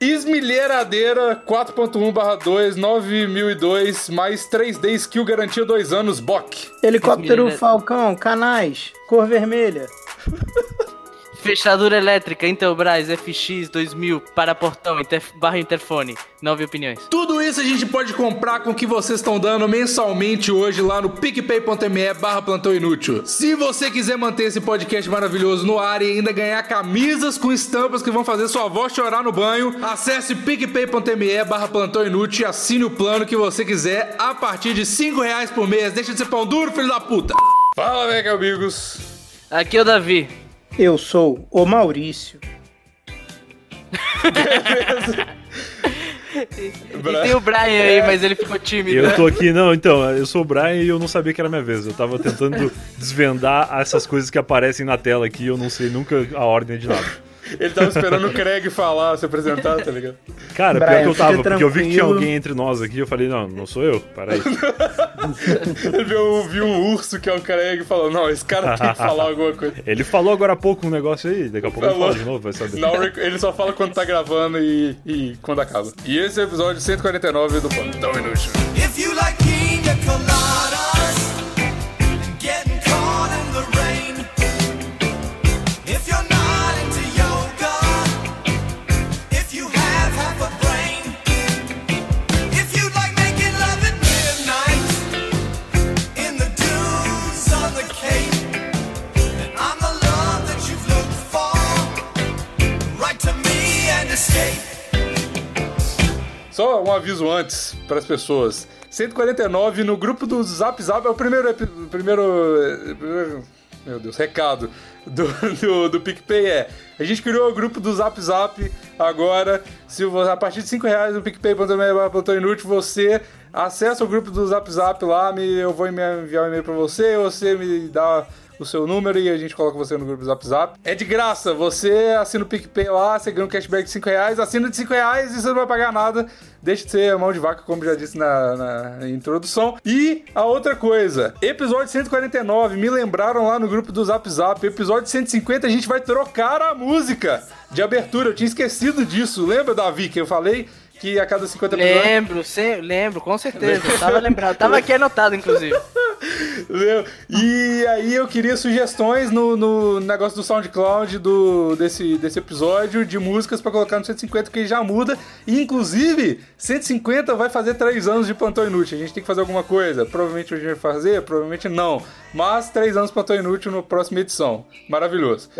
Esmilheiradeira 4.1/2 9002 mais 3D skill garantia 2 anos BOC. Helicóptero Falcão, canais, cor vermelha. Fechadura elétrica, Intelbras FX 2000 para portão, inter... barra interfone. Nove opiniões. Tudo isso a gente pode comprar com o que vocês estão dando mensalmente hoje lá no picpay.me barra plantão inútil. Se você quiser manter esse podcast maravilhoso no ar e ainda ganhar camisas com estampas que vão fazer sua avó chorar no banho, acesse picpay.me barra plantão inútil e assine o plano que você quiser a partir de 5 reais por mês. Deixa de ser pão duro, filho da puta. Fala, mega amigos. Aqui é o Davi. Eu sou o Maurício. E tem o Brian aí, mas ele ficou tímido. Eu tô aqui, não, então, eu sou o Brian e eu não sabia que era minha vez. Eu tava tentando desvendar essas coisas que aparecem na tela aqui e eu não sei nunca a ordem de nada. Ele tava esperando o Craig falar, se apresentar, tá ligado? Cara, Brian, pior que eu tava, porque eu vi que tinha tranquilo. alguém entre nós aqui, eu falei, não, não sou eu, peraí. Ele viu, viu um urso que é o Craig e falou: Não, esse cara tem que falar alguma coisa. Ele falou agora há pouco um negócio aí, daqui a pouco ele Falou. fala de novo, vai saber. Não, ele só fala quando tá gravando e, e quando acaba. E esse é o episódio 149 do Plantão Inútil. If you like pina Só um aviso antes para as pessoas. 149 no grupo do Zap Zap é o primeiro. primeiro. primeiro- Meu Deus, recado do, do, do PicPay é. A gente criou o grupo do Zap Zap agora. Se a partir de 5 reais no PicPay.me plantão inútil, você acessa o grupo do Zap Zap lá, me, eu vou enviar um e-mail para você, você me dá o seu número e a gente coloca você no grupo do Zap Zap. É de graça, você assina o PicPay lá, você ganha um cashback de 5 reais, assina de 5 reais e você não vai pagar nada. Deixa de ser mão de vaca, como já disse na, na introdução. E a outra coisa, episódio 149, me lembraram lá no grupo do Zap Zap, episódio 150 a gente vai trocar a música de abertura, eu tinha esquecido disso. Lembra, Davi, que eu falei que a cada 50 episódios... Lembro, se- lembro, com certeza. Tava lembrado. Tava aqui anotado, inclusive. Entendeu? E aí eu queria sugestões no, no negócio do SoundCloud do, desse, desse episódio de músicas pra colocar no 150, que já muda. E inclusive, 150 vai fazer 3 anos de plantão inútil. A gente tem que fazer alguma coisa. Provavelmente a gente vai fazer, provavelmente não. Mas 3 anos de plantão inútil na próxima edição. Maravilhoso.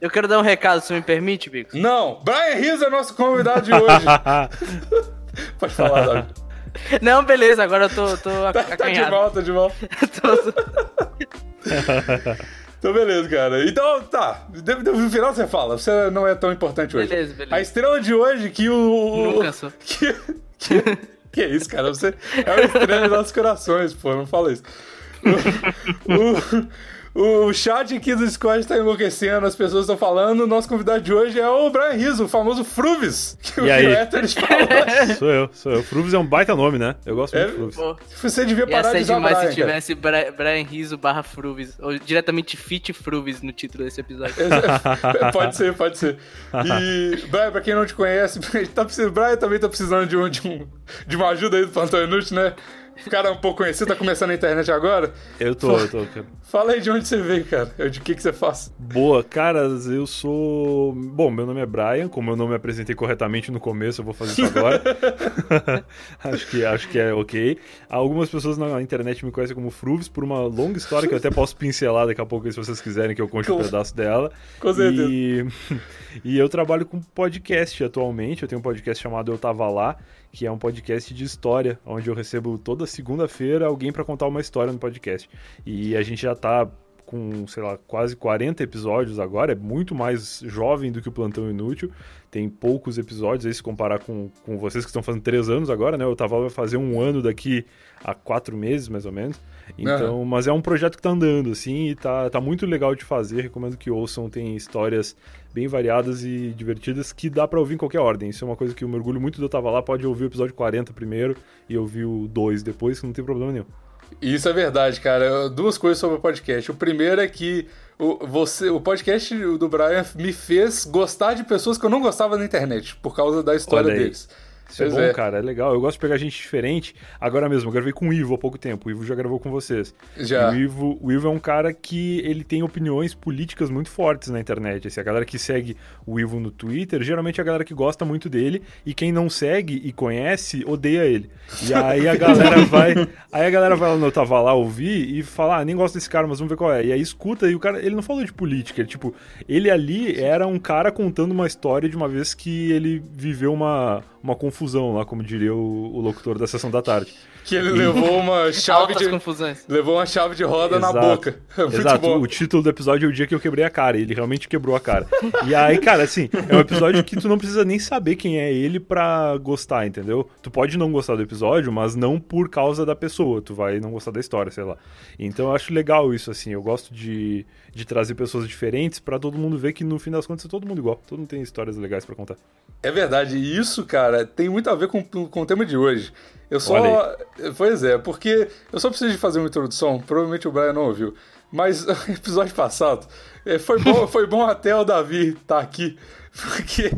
Eu quero dar um recado, se me permite, Bico. Não, Brian Rizzo é nosso convidado de hoje. Pode falar, Davi. Não, beleza, agora eu tô, tô Tá, tá de acanhado. volta, de volta. Tô- Então, beleza, cara. Então, tá. No final você fala. Você não é tão importante hoje. Beleza, beleza. A estrela de hoje que o. Nunca sou. Que, que, que isso, cara? Você é uma estrela dos nossos corações, pô. Não fala isso. O, o, o chat aqui do Discord tá enlouquecendo, as pessoas estão falando. O nosso convidado de hoje é o Brian Rizzo, o famoso Fruvis. Que o E aí? Héteros fala. Sou eu, sou eu. Fruvis é um baita nome, né? Eu gosto muito É? de Fruvis. Pô, Você devia Ia parar de ser usar demais Brian, se cara. tivesse Bra Brian Rizzo barra Fruvis. Ou diretamente Fit Fruvis no título desse episódio. pode ser, pode ser. E, Brian, pra quem não te conhece, tá precisando, Brian também tá precisando de, um, de, um, de uma ajuda aí do Plantão Inútil, né? Cara é um pouco conhecido, tá começando na internet agora. Eu tô, eu tô. cara. Fala aí de onde você veio, cara. De que que você faz. Boa, caras, eu sou. Bom, meu nome é Brian, como eu não me apresentei corretamente no começo, eu vou fazer isso agora. acho, que, acho que é ok. Algumas pessoas na internet me conhecem como Fruvis por uma longa história que eu até posso pincelar daqui a pouco se vocês quiserem que eu conte um Com- pedaço dela. com certeza. E, e eu trabalho com podcast atualmente. Eu tenho um podcast chamado Eu Tava Lá, que é um podcast de história, onde eu recebo toda segunda-feira alguém pra contar uma história no podcast. E a gente já tá com, sei lá, quase 40 episódios agora, é muito mais jovem do que o Plantão Inútil, tem poucos episódios aí se comparar com, com vocês que estão fazendo três anos agora, né? Eu tava vai fazer um ano daqui a quatro meses, mais ou menos. Então, mas é um projeto que tá andando, assim, e tá, tá muito legal de fazer, recomendo que ouçam, tem histórias bem variadas e divertidas que dá pra ouvir em qualquer ordem. Isso é uma coisa que eu mergulho muito do Eu Tava Lá, pode ouvir o episódio 40 primeiro e ouvir o 2 depois, que não tem problema nenhum. Isso é verdade, cara. Duas coisas sobre o podcast. O primeiro é que o, você, o podcast do Brian me fez gostar de pessoas que eu não gostava na internet, por causa da história deles. Isso é bom, é. cara, é legal. Eu gosto de pegar gente diferente. Agora mesmo, eu gravei com o Ivo há pouco tempo. O Ivo já gravou com vocês. Já. E o Ivo, o Ivo é um cara que ele tem opiniões políticas muito fortes na internet. Assim, a galera que segue o Ivo no Twitter, geralmente é a galera que gosta muito dele. E quem não segue e conhece, odeia ele. E aí a galera vai. Aí a galera vai lá no Tava Lá ouvir e fala, ah, nem gosto desse cara, mas vamos ver qual é. E aí escuta, e o cara, ele não falou de política. Ele, tipo, ele ali era um cara contando uma história de uma vez que ele viveu uma, uma confusão lá, como diria o, o locutor da sessão da tarde. Que ele levou uma chave de. confusões. Levou uma chave de roda na Exato. boca. Muito Exato, bom. o título do episódio é o dia que eu quebrei a cara, e ele realmente quebrou a cara. E aí, cara, assim, é um episódio que tu não precisa nem saber quem é ele pra gostar, entendeu? Tu pode não gostar do episódio, mas não por causa da pessoa, tu vai não gostar da história, sei lá. Então eu acho legal isso, assim, eu gosto de, de trazer pessoas diferentes pra todo mundo ver que no fim das contas é todo mundo igual, todo mundo tem histórias legais pra contar. É verdade, e isso, cara, tem muito a ver com, com o tema de hoje. Eu só. Pois é, porque eu só preciso de fazer uma introdução, provavelmente o Brian não ouviu. Mas o episódio passado eh, foi bom, foi bom até o Davi estar aqui. Porque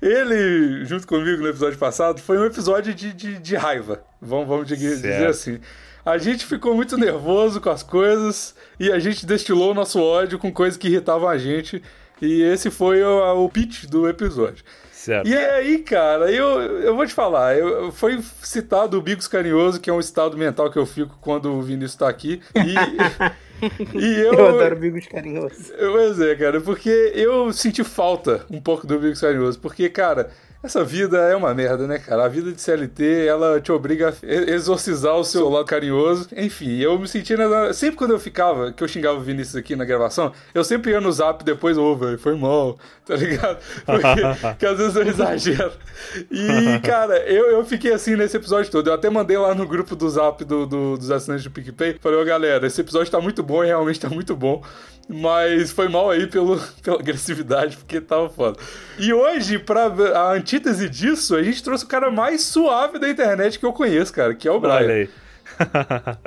ele, junto comigo no episódio passado, foi um episódio de, de, de raiva. Vamos, vamos dizer dizer assim. A gente ficou muito nervoso com as coisas e a gente destilou o nosso ódio com coisas que irritavam a gente. E esse foi o, o pitch do episódio. Certo. E aí, cara, eu, eu vou te falar, eu, foi citado o Bicos Carinhoso, que é um estado mental que eu fico quando o Vinícius tá aqui. E, e eu. Eu adoro bigos carinhosos. Pois é, cara, porque eu senti falta um pouco do Bicos Carinhoso, porque, cara. Essa vida é uma merda, né, cara? A vida de CLT, ela te obriga a exorcizar o seu lado carinhoso. Enfim, eu me senti... Na... Sempre quando eu ficava, que eu xingava o Vinícius aqui na gravação, eu sempre ia no zap depois, ô, velho, foi mal, tá ligado? Porque, às vezes eu exagero. E, cara, eu, eu fiquei assim nesse episódio todo. Eu até mandei lá no grupo do zap do, do- dos assinantes do PicPay. Falei, ô, galera, esse episódio tá muito bom e realmente tá muito bom. Mas foi mal aí pelo, pela agressividade, porque tava foda. E hoje, pra a antítese disso, a gente trouxe o cara mais suave da internet que eu conheço, cara, que é o Brian. Olha aí.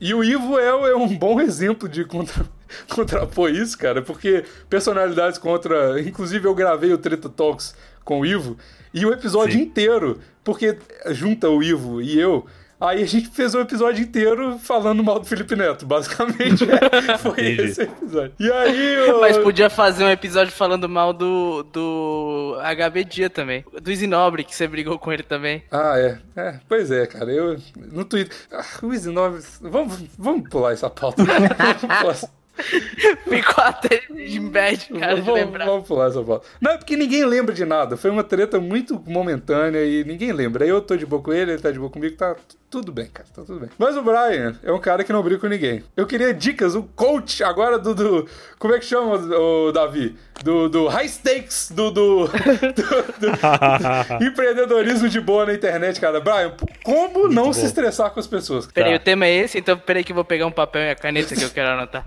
E o Ivo é, é um bom exemplo de contra, contrapor isso, cara, porque personalidades contra. Inclusive, eu gravei o Treta Talks com o Ivo e o episódio Sim. inteiro, porque junta o Ivo e eu. Aí a gente fez o episódio inteiro falando mal do Felipe Neto, basicamente. é, foi Entendi. esse episódio. E aí. eu- Mas podia fazer um episódio falando mal do, do HB Dia também. Do Zinobre, que você brigou com ele também. Ah, é. é. Pois é, cara. Eu. No Twitter. Ah, o 9. Vamos, vamos pular essa pauta. vamos pular essa Ficou até de bad, cara, de lembrar. vamos pular essa pauta. Não, é porque ninguém lembra de nada. Foi uma treta muito momentânea e ninguém lembra. Eu tô de boa com ele, ele tá de boa comigo, tá tudo bem, cara. Tá tudo bem. Mas o Brian é um cara que não briga com ninguém. Eu queria dicas, o coach agora do. do- como é que chama, o Davi? Do, do high stakes, do, do, do- do empreendedorismo de boa na internet, cara. Brian, como não se bom. estressar com as pessoas? Peraí, Tá. o tema é esse, então peraí que eu vou pegar um papel e a caneta que eu quero anotar.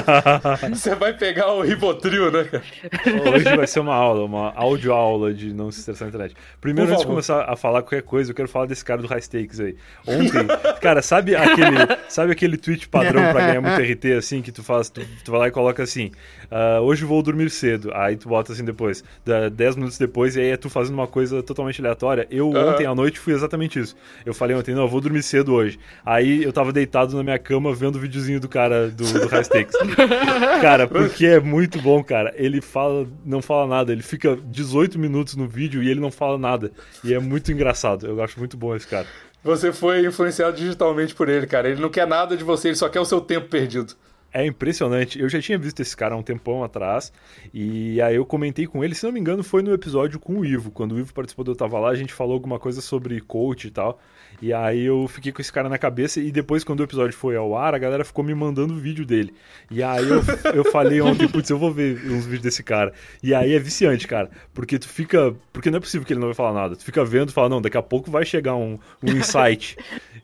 Você vai pegar o Ribotril, né, cara? Hoje vai ser uma aula, uma audioaula de não se estressar na internet. Primeiro, Por antes de começar a falar qualquer coisa, eu quero falar desse cara do High Stakes aí. Ontem, cara, sabe aquele, sabe aquele tweet padrão pra ganhar muito RT, assim, que tu faz, tu, tu vai lá e coloca assim, ah, hoje vou dormir cedo, aí tu bota assim depois, dá 10 minutos depois, e aí é tu fazendo uma coisa totalmente aleatória. Eu Aham. ontem à noite fui exatamente isso. Eu falei ontem, não, eu vou dormir cedo hoje. Aí eu tava deitado na minha cama vendo o videozinho do cara do, do High Stakes. Cara, porque é muito bom, cara. Ele fala, não fala nada. Ele fica 18 minutos no vídeo e ele não fala nada. E é muito engraçado. Eu acho muito bom esse cara. Você foi influenciado digitalmente por ele, cara. Ele não quer nada de você, ele só quer o seu tempo perdido. É impressionante. Eu já tinha visto esse cara há um tempão atrás. E aí eu comentei com ele, se não me engano, foi no episódio com o Ivo. Quando o Ivo participou do Eu Tava Lá, a gente falou alguma coisa sobre coach e tal. E aí eu fiquei com esse cara na cabeça. E depois, quando o episódio foi ao ar, a galera ficou me mandando vídeo dele. E aí eu, eu falei ontem, putz, eu vou ver uns vídeos desse cara. E aí é viciante, cara. Porque tu fica. Porque não é possível que ele não vai falar nada. Tu fica vendo e fala, não, daqui a pouco vai chegar um, um insight.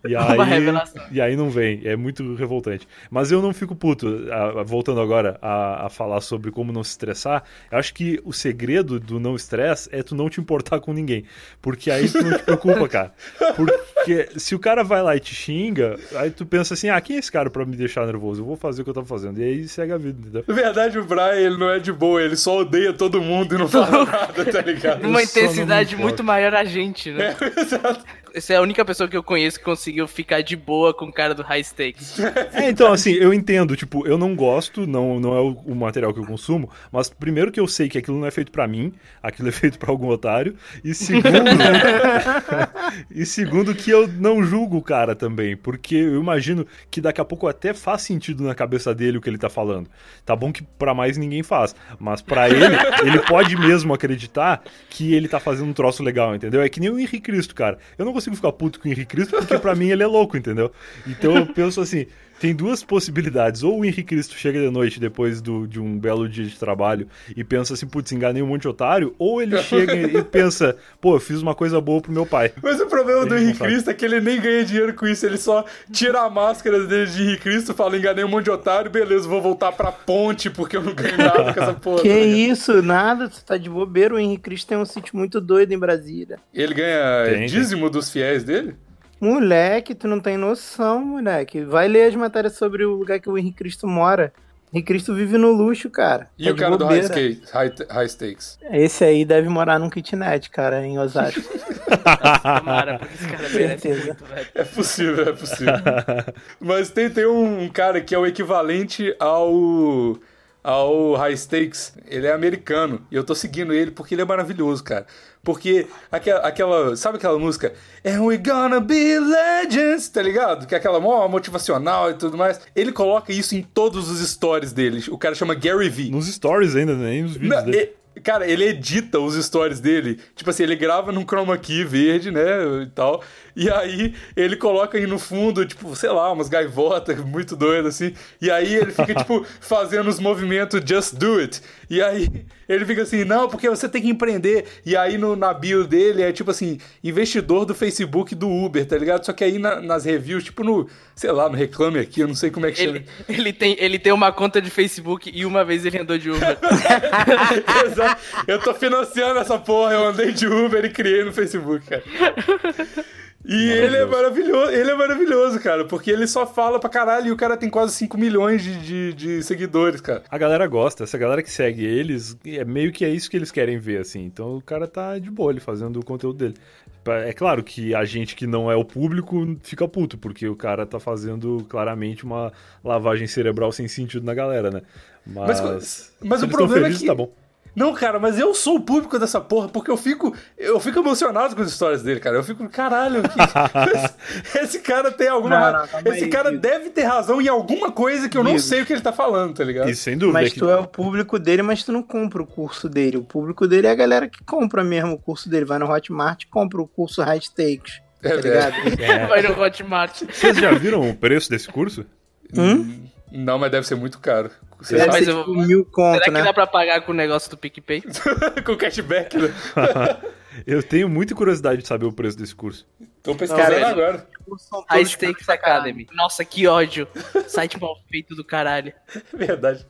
E Uma aí, revelação. e aí não vem. É muito revoltante. Mas eu não fico puto. voltando agora a, a falar sobre como não se estressar, eu acho que o segredo do não estresse é tu não te importar com ninguém. Porque aí tu não te preocupa, cara. Porque se o cara vai lá e te xinga, aí tu pensa assim, ah, quem é esse cara pra me deixar nervoso? Eu vou fazer o que eu tô fazendo. E aí segue a vida, entendeu? Na verdade, o Brian, ele não é de boa, ele só odeia todo mundo e não fala nada, tá ligado? Me intensidade muito maior a gente, né? Exato. Você é a única pessoa que eu conheço que conseguiu ficar de boa com o cara do High Stakes. É, então, assim, eu entendo, tipo, eu não gosto, não, não é o, o material que eu consumo, mas primeiro que eu sei que aquilo não é feito pra mim, aquilo é feito pra algum otário, e segundo, e segundo que eu não julgo o cara também, porque eu imagino que daqui a pouco até faz sentido na cabeça dele o que ele tá falando. Tá bom que pra mais ninguém faz, mas pra ele, ele pode mesmo acreditar que ele tá fazendo um troço legal, entendeu? É que nem o Henrique Cristo, cara. Eu não consigo ficar puto com o Henrique Cristo porque pra mim ele é louco, entendeu? Então eu penso assim, tem duas possibilidades. Ou o Henrique Cristo chega de noite depois do, de um belo dia de trabalho e pensa assim, putz, enganei um monte de otário, ou ele chega e pensa, pô, eu fiz uma coisa boa pro meu pai. Mas o problema do Henrique. Cristo é que ele nem ganha dinheiro com isso, ele só tira a máscara dele de Henrique Cristo, fala, enganei um monte de otário, beleza, vou voltar pra ponte porque eu não ganho nada com essa porra. Que isso, nada, você tá de bobeira. O Henrique Cristo tem um sítio muito doido em Brasília. Ele ganha Tem, tem. dízimo dos fiéis dele? Moleque, tu não tem noção, moleque. Vai ler as matérias sobre o lugar que o Henrique Cristo mora. Henrique Cristo vive no luxo, cara. E Tá o cara do high, bobeira. skate, high, high stakes? Esse aí deve morar num kitnet, cara, em Osasco. Tomara, porque esse cara merece muito, velho. É possível, é possível. Mas tem, tem um cara que é o equivalente ao ao High Stakes. Ele é americano. E eu tô seguindo ele porque ele é maravilhoso, cara. Porque aquela, aquela sabe aquela música? And we gonna be legends, tá ligado? Que é aquela mó motivacional e tudo mais. Ele coloca isso em todos os stories dele. O cara chama Gary Vee. Nos stories ainda, né? nem nos vídeos Não, dele. Cara, ele edita os stories dele. Tipo assim, ele grava num chroma key verde, né? E tal. E aí ele coloca aí no fundo, tipo, sei lá, umas gaivotas muito doidas, assim. E aí ele fica, tipo, fazendo os movimentos Just Do It. E aí ele fica assim, não, porque você tem que empreender. E aí no, na bio dele é tipo assim, investidor do Facebook do Uber, tá ligado? Só que aí na- nas reviews, tipo no, sei lá, no Reclame Aqui, eu não sei como é que chama. Ele, ele, tem, ele tem uma conta de Facebook e uma vez ele andou de Uber. Exato. Eu tô financiando essa porra, eu andei de Uber e criei no Facebook, cara. E ele é maravilhoso, ele é maravilhoso, cara, porque ele só fala pra caralho e o cara tem quase 5 milhões de, de, de seguidores, cara. A galera gosta, essa galera que segue eles, é meio que é isso que eles querem ver, assim. Então o cara tá de boa ele fazendo o conteúdo dele. É claro que a gente que não é o público fica puto, porque o cara tá fazendo claramente uma lavagem cerebral sem sentido na galera, né? Mas, Mas- mas o problema é felizes, que- tá bom. Não, cara, mas eu sou o público dessa porra, porque eu fico, eu fico emocionado com as histórias dele, cara. Eu fico, caralho, que- esse cara tem alguma. Não, não, esse aí, cara deve ter razão em alguma coisa que eu não sei o que ele tá falando, tá ligado? E sem dúvida. Mas é tu é o público dele, mas tu não compra o curso dele. O público dele é a galera que compra mesmo o curso dele. Vai no Hotmart e compra o curso High Stakes. Tá É, ligado? Vai no Hotmart. Vocês já viram o preço desse curso? Hum? Não, mas deve ser muito caro. Você Deve ser eu- tipo mil conto, Será que né? dá pra pagar com o negócio do PicPay? com cashback, né? Eu tenho muita curiosidade de saber o preço desse curso. Tô pesquisando Cara, agora. Todos Stakes. Academy. Nossa, que ódio. Site mal feito do caralho. Verdade.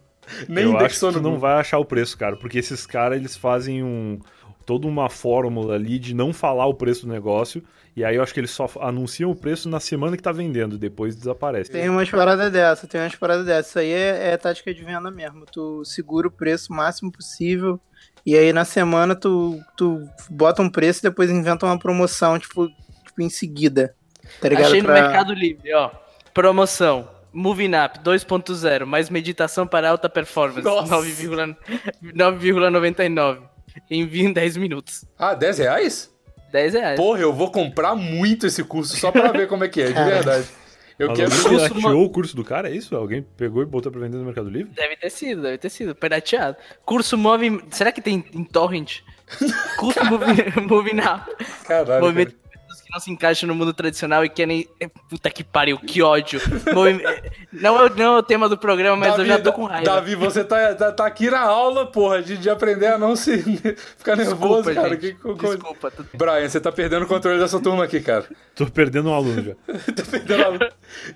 Nem eu acho que não vai achar o preço, cara, porque esses caras eles fazem um toda uma fórmula ali de não falar o preço do negócio, e aí eu acho que eles só anunciam o preço na semana que tá vendendo, depois desaparece. Tem umas paradas dessa, tem umas paradas dessa. Isso aí é, é tática de venda mesmo. Tu segura o preço o máximo possível. E aí na semana tu, tu bota um preço e depois inventa uma promoção, tipo, tipo em seguida. Tá ligado? Achei no Pra- Mercado Livre, ó. Promoção. Moving Up 2.0, mais meditação para alta performance. Nossa. 9,- 9,99. Envio em 10 minutos. Ah, 10 reais? 10 reais. Porra, eu vou comprar muito esse curso só pra ver como é que é, de verdade. Eu Mas quero. alguém curso, pirateou o curso do cara, é isso? Alguém pegou e botou pra vender no Mercado Livre? Deve ter sido, deve ter sido. Pirateado. Curso Move. Será que tem em Torrent? Curso Moving, moving Up. Caralho. Movimento cara. Que não se encaixam no mundo tradicional e querem. é, Puta que pariu, que ódio. Não é, o- não é o tema do programa, mas eu já tô com raiva. Davi, você tá, tá, tá aqui na aula, porra, de, de aprender a não se ficar nervoso, Desculpa, cara. gente. Que co- Desculpa. tu- Brian, você tá perdendo o controle dessa turma aqui, cara. Tô perdendo um aluno já. Tô perdendo a...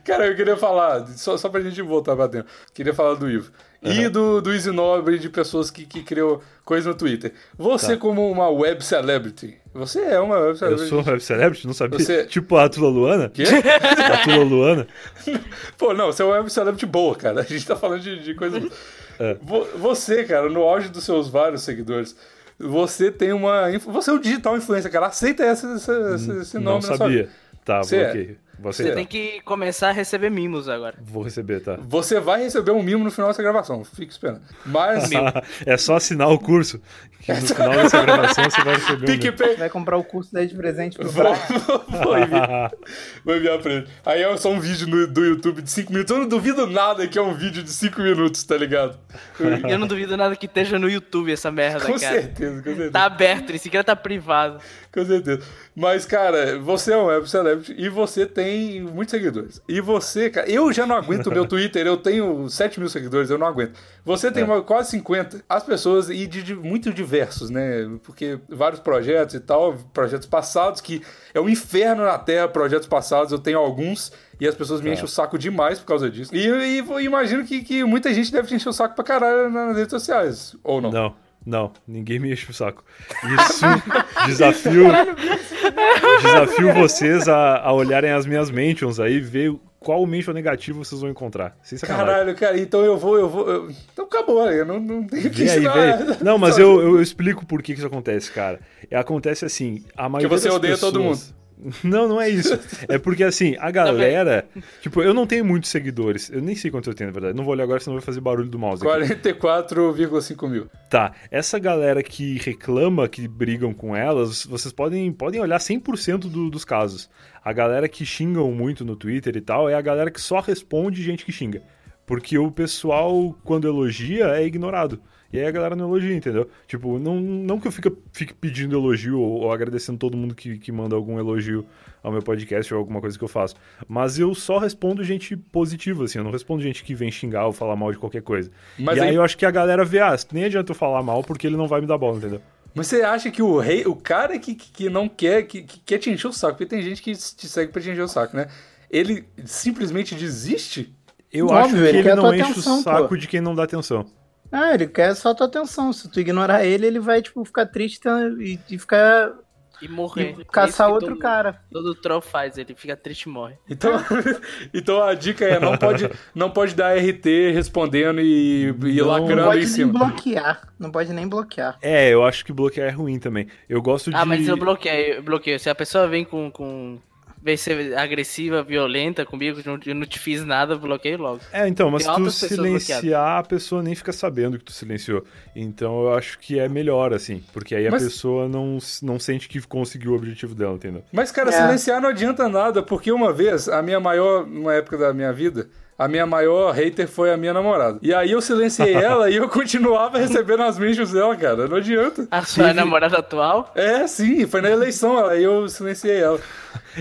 Cara, eu queria falar, só, só pra gente voltar pra dentro, queria falar do Ivo. E do, do Easy Nobre, de pessoas que, que criam coisa no Twitter. Você, Tá. como uma web celebrity, você é uma web Eu celebrity. sou web celebrity, não sabia? Você- Tipo a Tula Luana? Quê? A Tula Luana? Pô, não, você é uma web celebrity boa, cara. A gente tá falando de, de coisa. É. Vo- Você, cara, no auge dos seus vários seguidores, você tem uma. Você é um digital influencer, cara. Aceita essa, essa- esse, esse nome Não sabia. Tá, Você é. Você, Você tem que começar a receber mimos agora. Vou receber, tá. Você vai receber um mimo no final dessa gravação. Fique esperando. Mas. é só assinar o curso. Que no final dessa gravação você vai receber um. PicPay. Vai comprar o curso daí de presente pro Vou, vou enviar, vou enviar pra ele. Aí é só um vídeo no- do YouTube de 5 minutos. Eu não duvido nada que é um vídeo de 5 minutos, tá ligado? Eu não duvido nada que esteja no YouTube essa merda, Com cara. certeza, com certeza. Tá aberto, nem sequer tá privado. Com certeza. Mas, cara, você é um web celebrity e você tem muitos seguidores. E você, cara, eu já não aguento o meu Twitter, eu tenho 7 mil seguidores, eu não aguento. Você tem É. uma- quase 50. As pessoas, e de, de muito diversos, né? Porque vários projetos e tal, projetos passados, que é um inferno na Terra, projetos passados, eu tenho alguns. E as pessoas me É. enchem o saco demais por causa disso. E, e imagino que, que muita gente deve te encher o saco pra caralho nas redes sociais. Ou não? Não, não, ninguém me enche o saco. Isso desafio. desafio vocês a, a olharem as minhas mentions aí e ver qual mention negativo vocês vão encontrar. Sem sacanagem. Caralho, cara, então eu vou, eu vou. eu- Então acabou, eu não, não tenho que aí, vem. Não, mas eu, eu explico por que que isso acontece, cara. Acontece assim, a maioria você das odeia pessoas... todo Não, não é isso. É porque assim, a galera. Tipo, eu não tenho muitos seguidores. Eu nem sei quantos eu tenho, na verdade. Não vou olhar agora, senão vai fazer barulho do mouse. Aqui. 44,5 mil. Tá, essa galera que reclama, que brigam com elas, vocês podem, podem olhar 100% do, dos casos. A galera que xingam muito no Twitter e tal é a galera que só responde gente que xinga. Porque o pessoal, quando elogia, é ignorado. E aí a galera não elogia, entendeu? Tipo, não, não que eu fique, fique pedindo elogio ou, ou agradecendo todo mundo que, que manda algum elogio ao meu podcast ou alguma coisa que eu faço. Mas eu só respondo gente positiva, assim. Eu não respondo gente que vem xingar ou falar mal de qualquer coisa. Mas e aí, aí- eu acho que a galera vê, ah, nem adianta eu falar mal porque ele não vai me dar bola, entendeu? Mas você acha que o rei, o cara que, que, que não quer, que, que quer te encher o saco, porque tem gente que te segue pra te encher o saco, né? Ele simplesmente desiste? Eu Óbvio, acho que ele ele, não enche atenção, o saco pô. de quem não dá atenção. Ah, ele quer só tua atenção. Se tu ignorar ele, ele vai, tipo, ficar triste e, e ficar. E morrer. e É caçar que outro todo- cara. Todo troll faz, ele fica triste e morre. Então, então a dica é, não pode, não pode dar RT respondendo e, e Não Não lacrando aí pode em nem cima. bloquear. Não pode nem bloquear. É, eu acho que bloquear é ruim também. Eu gosto de. Ah, mas eu bloqueio, eu bloqueio. Se a pessoa vem com. com... Vem ser agressiva, violenta comigo, não- eu não te fiz nada, eu bloqueio logo. É, então, mas Tem tu silenciar, a pessoa nem fica sabendo que tu silenciou. Então eu acho que é melhor, assim. Porque aí a Mas- pessoa não, não sente que conseguiu o objetivo dela, entendeu? Mas, cara, É. silenciar não adianta nada, porque uma vez, a minha maior, numa época da minha vida, a minha maior hater foi a minha namorada. E aí eu silenciei ela e eu continuava recebendo as mentions dela, cara. Não adianta. A sua namorada atual? É, sim, foi na eleição, aí eu silenciei ela.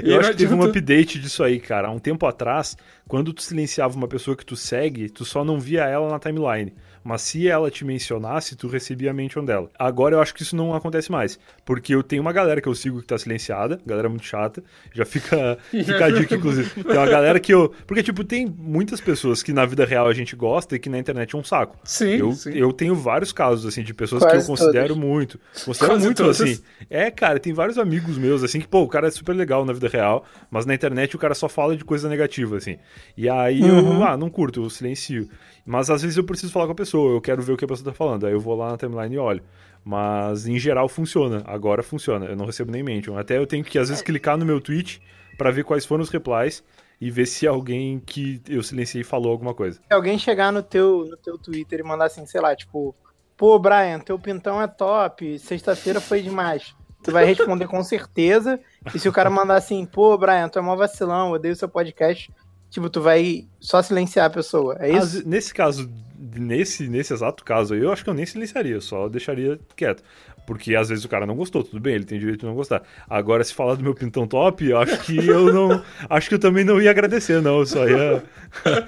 Eu acho que teve um update disso aí, cara. Há um tempo atrás, quando tu silenciava uma pessoa que tu segue, tu só não via ela na timeline. Mas se ela te mencionasse, tu recebia a mention dela. Agora eu acho que isso não acontece mais. Porque eu tenho uma galera que eu sigo que tá silenciada, galera muito chata. Já fica, fica a dica, inclusive. Tem uma galera que eu. Porque, tipo, tem muitas pessoas que na vida real a gente gosta e que na internet é um saco. Sim, Eu, sim. eu tenho vários casos, assim, de pessoas Quase que eu considero todas. muito. Considero Quase muito, todas. assim. É, cara, tem vários amigos meus, assim, que, pô, o cara é super legal na vida real, mas na internet o cara só fala de coisa negativa, assim. E aí eu, ah, não curto, eu silencio. Mas às vezes eu preciso falar com a pessoa, eu quero ver o que a pessoa tá falando. Aí eu vou lá na timeline e olho. Mas em geral funciona, agora funciona. Eu não recebo nem mention. Até eu tenho que, às vezes, clicar no meu tweet pra ver quais foram os replies e ver se alguém que eu silenciei falou alguma coisa. Se alguém chegar no teu, no teu Twitter e mandar assim, sei lá, tipo, pô, Brian, teu pintão é top, sexta-feira foi demais. Tu vai responder com certeza. E se o cara mandar assim, pô, Brian, tu é mó vacilão, odeio seu podcast, tipo, tu vai só silenciar a pessoa. É isso? Às- nesse caso, nesse, nesse exato caso aí, eu acho que eu nem silenciaria, só deixaria quieto. Porque às vezes o cara não gostou, tudo bem, ele tem direito de não gostar. Agora, se falar do meu pintão top, eu acho que eu não. acho que eu também não ia agradecer, não. Eu só ia.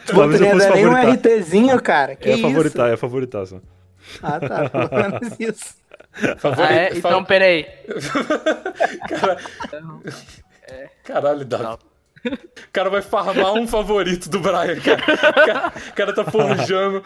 Pô, Talvez eu não fosse ia dar nem um favoritar. RTzinho, cara. Que É isso? favoritar, é favoritar só. Ah, tá. Pelo menos isso. Favorito- Ah, é? Então, peraí. Cara... Caralho, Dado. O cara vai farmar um favorito do Brian, cara. O cara, tá forjando.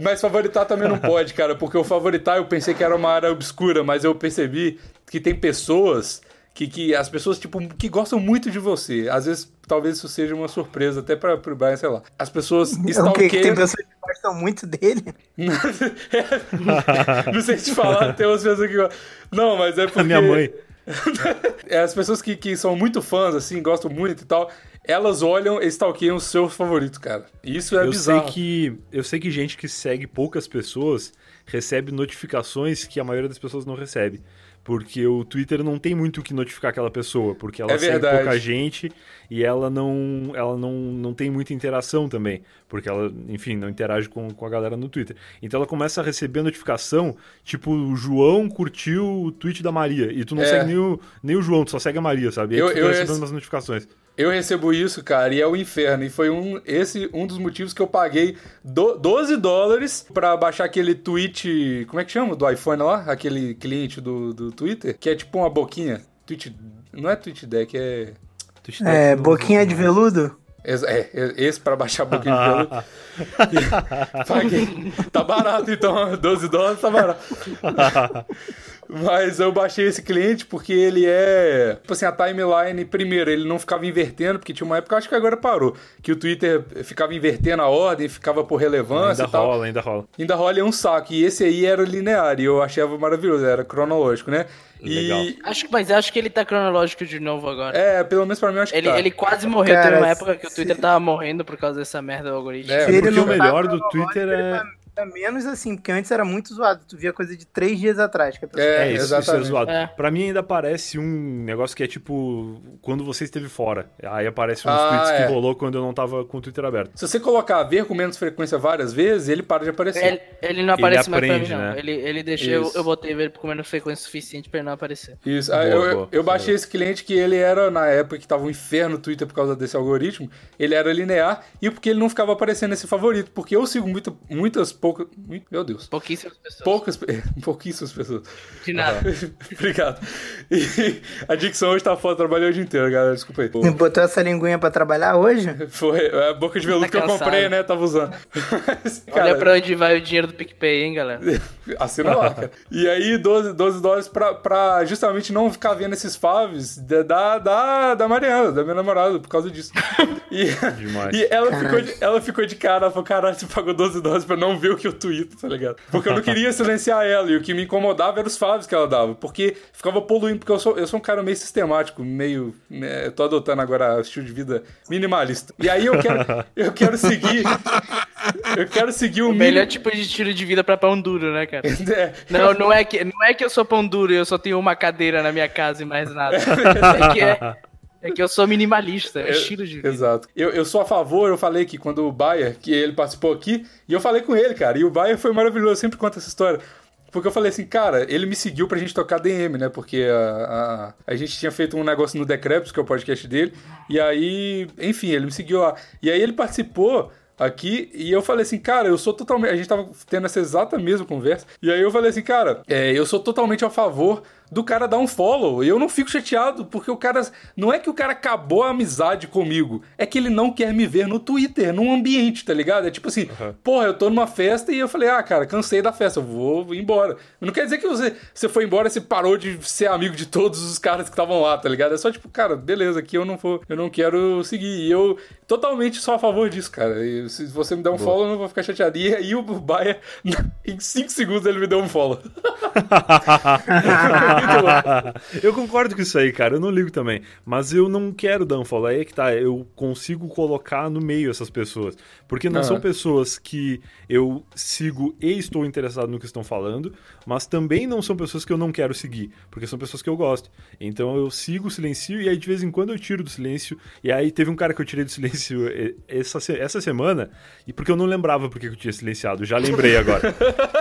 Mas favoritar também não pode, cara, porque o favoritar eu pensei que era uma área obscura, mas eu percebi que tem pessoas que, que as pessoas, tipo, que gostam muito de você. Às vezes, talvez isso seja uma surpresa até pra, pro Brian, sei lá. As pessoas É o que? Que tem pessoas que gostam muito dele? não sei te falar, tem umas pessoas que gostam. Não, mas é porque... A minha mãe. É, as pessoas que, que são muito fãs, assim, gostam muito e tal, elas olham e stalkeiam os seus favoritos, cara. Isso é eu bizarro. sei que eu sei que gente que segue poucas pessoas recebe notificações que a maioria das pessoas não recebe. Porque o Twitter não tem muito o que notificar aquela pessoa, porque ela É segue verdade. pouca gente e ela não ela não, não tem muita interação também, porque ela, enfim, não interage com, com a galera no Twitter. Então ela começa a receber notificação, tipo, o João curtiu o tweet da Maria, e tu não É. segue nem o, nem o João, tu só segue a Maria, sabe? E aí Eu- tu eu recebendo umas notificações. Eu recebo isso, cara, e é o inferno. E foi um, esse um dos motivos que eu paguei do, 12 dólares pra baixar aquele tweet. Como é que chama? Do iPhone lá? Aquele cliente do, do Twitter, que é tipo uma boquinha. Tweet. Não é tweet deck, é. Twitch É, Deck não- boquinha de veludo? É, é, esse pra baixar a boquinha de veludo. Paguei. Tá barato então, 12 dólares tá barato. Mas eu baixei esse cliente porque ele é. Tipo assim, a timeline, primeiro, ele não ficava invertendo, porque tinha uma época, acho que agora parou, que o Twitter ficava invertendo a ordem, ficava por relevância Ainda e tal. rola, ainda rola. Ainda rola é um saco. E esse aí era linear, e eu achava maravilhoso, era cronológico, né? Legal. E. Acho, que- mas acho que ele tá cronológico de novo agora. É, pelo menos pra mim, eu acho que Ele, tá. ele quase morreu. Cara, Teve uma época que o se- Twitter tava morrendo por causa dessa merda do algoritmo. É, Se ele porque não o tá melhor do Twitter ele é- tá menos assim, porque antes era muito zoado. Tu via coisa de três dias atrás. Que a pessoa... É, É, isso, isso é zoado. É. Pra mim ainda parece um negócio que é tipo quando você esteve fora. Aí aparece uns Ah, tweets é. que rolou quando eu não tava com o Twitter aberto. Se você colocar ver com menos frequência várias vezes, ele para de aparecer. Ele, ele não aparece mais pra mim, aprende, não. né? Ele, ele deixou. Eu, eu botei ele com menos frequência suficiente pra ele não aparecer. Isso, Boa, ah, eu, boa. eu baixei esse cliente que ele era, na época que tava um inferno no Twitter por causa desse algoritmo, ele era linear e porque ele não ficava aparecendo nesse favorito, porque eu sigo muito, muitas poucas. Muito- Meu Deus. Pouquíssimas pessoas. Poucas, pouquíssimas pessoas. De nada. Obrigado. E a dicção hoje tá foda, trabalhei o dia inteiro, galera. Desculpa aí. Botou essa linguinha pra trabalhar hoje? Foi a boca de veludo Tá que eu comprei, né? Tava usando. Mas, Olha cara, pra onde vai o dinheiro do PicPay, hein, galera? Assina lá, cara. E aí, 12, 12 dólares pra, pra justamente não ficar vendo esses faves da, da, da, da Mariana, da minha namorada, por causa disso. E, Demais. e ela, ficou de, ela ficou de cara, ela falou, caralho, você pagou 12 dólares pra não ver o que eu tweeto, tá ligado? Porque eu não queria silenciar ela, e o que me incomodava eram os faves que ela dava, porque ficava poluindo, porque eu sou, eu sou um cara meio sistemático, meio... né, eu tô adotando agora o estilo de vida minimalista. E aí eu quero, eu quero seguir... Eu quero seguir o, O mínimo... melhor tipo de estilo de vida pra pão duro, né, cara? É, Não, não é, que, não é que eu sou pão duro e eu só tenho uma cadeira na minha casa e mais nada. É que, é, é que eu sou minimalista, é estilo de vida. Exato. Eu, eu sou a favor, eu falei que quando o Bayer, que ele participou aqui, e eu falei com ele, cara, e o Bayer foi maravilhoso, eu sempre conta essa história. Porque eu falei assim, cara, ele me seguiu pra gente tocar DM, né? Porque a, a, a gente tinha feito um negócio no Decreps, que é o podcast dele, e aí, enfim, ele me seguiu lá. E aí ele participou aqui e eu falei assim, cara, eu sou totalmente. A gente tava tendo essa exata mesma conversa. E aí eu falei assim, cara, é, eu sou totalmente a favor do cara dar um follow. E eu não fico chateado, porque o cara. Não é que o cara acabou a amizade comigo, é que ele não quer me ver no Twitter, num ambiente, tá ligado? É tipo assim, porra, eu tô numa festa e eu falei, ah, cara, cansei da festa, eu vou embora. Não quer dizer que você, você foi embora e você parou de ser amigo de todos os caras que estavam lá, tá ligado? É só tipo, cara, beleza, aqui eu não vou, eu não quero seguir. E eu totalmente sou a favor disso, cara. E se você me der um follow, eu não vou ficar chateado. E aí o Baia, em 5 segundos, ele me deu um follow. eu concordo com isso aí, cara. Eu não ligo também. Mas eu não quero dar unfollow. Aí é que tá. Eu consigo colocar no meio essas pessoas. Porque não são pessoas que eu sigo e estou interessado no que estão falando. Mas também não são pessoas que eu não quero seguir. Porque são pessoas que eu gosto. Então eu sigo, silencio. E aí de vez em quando eu tiro do silêncio. E aí teve um cara que eu tirei do silêncio essa, essa semana. E porque eu não lembrava porque que eu tinha silenciado. Já lembrei agora.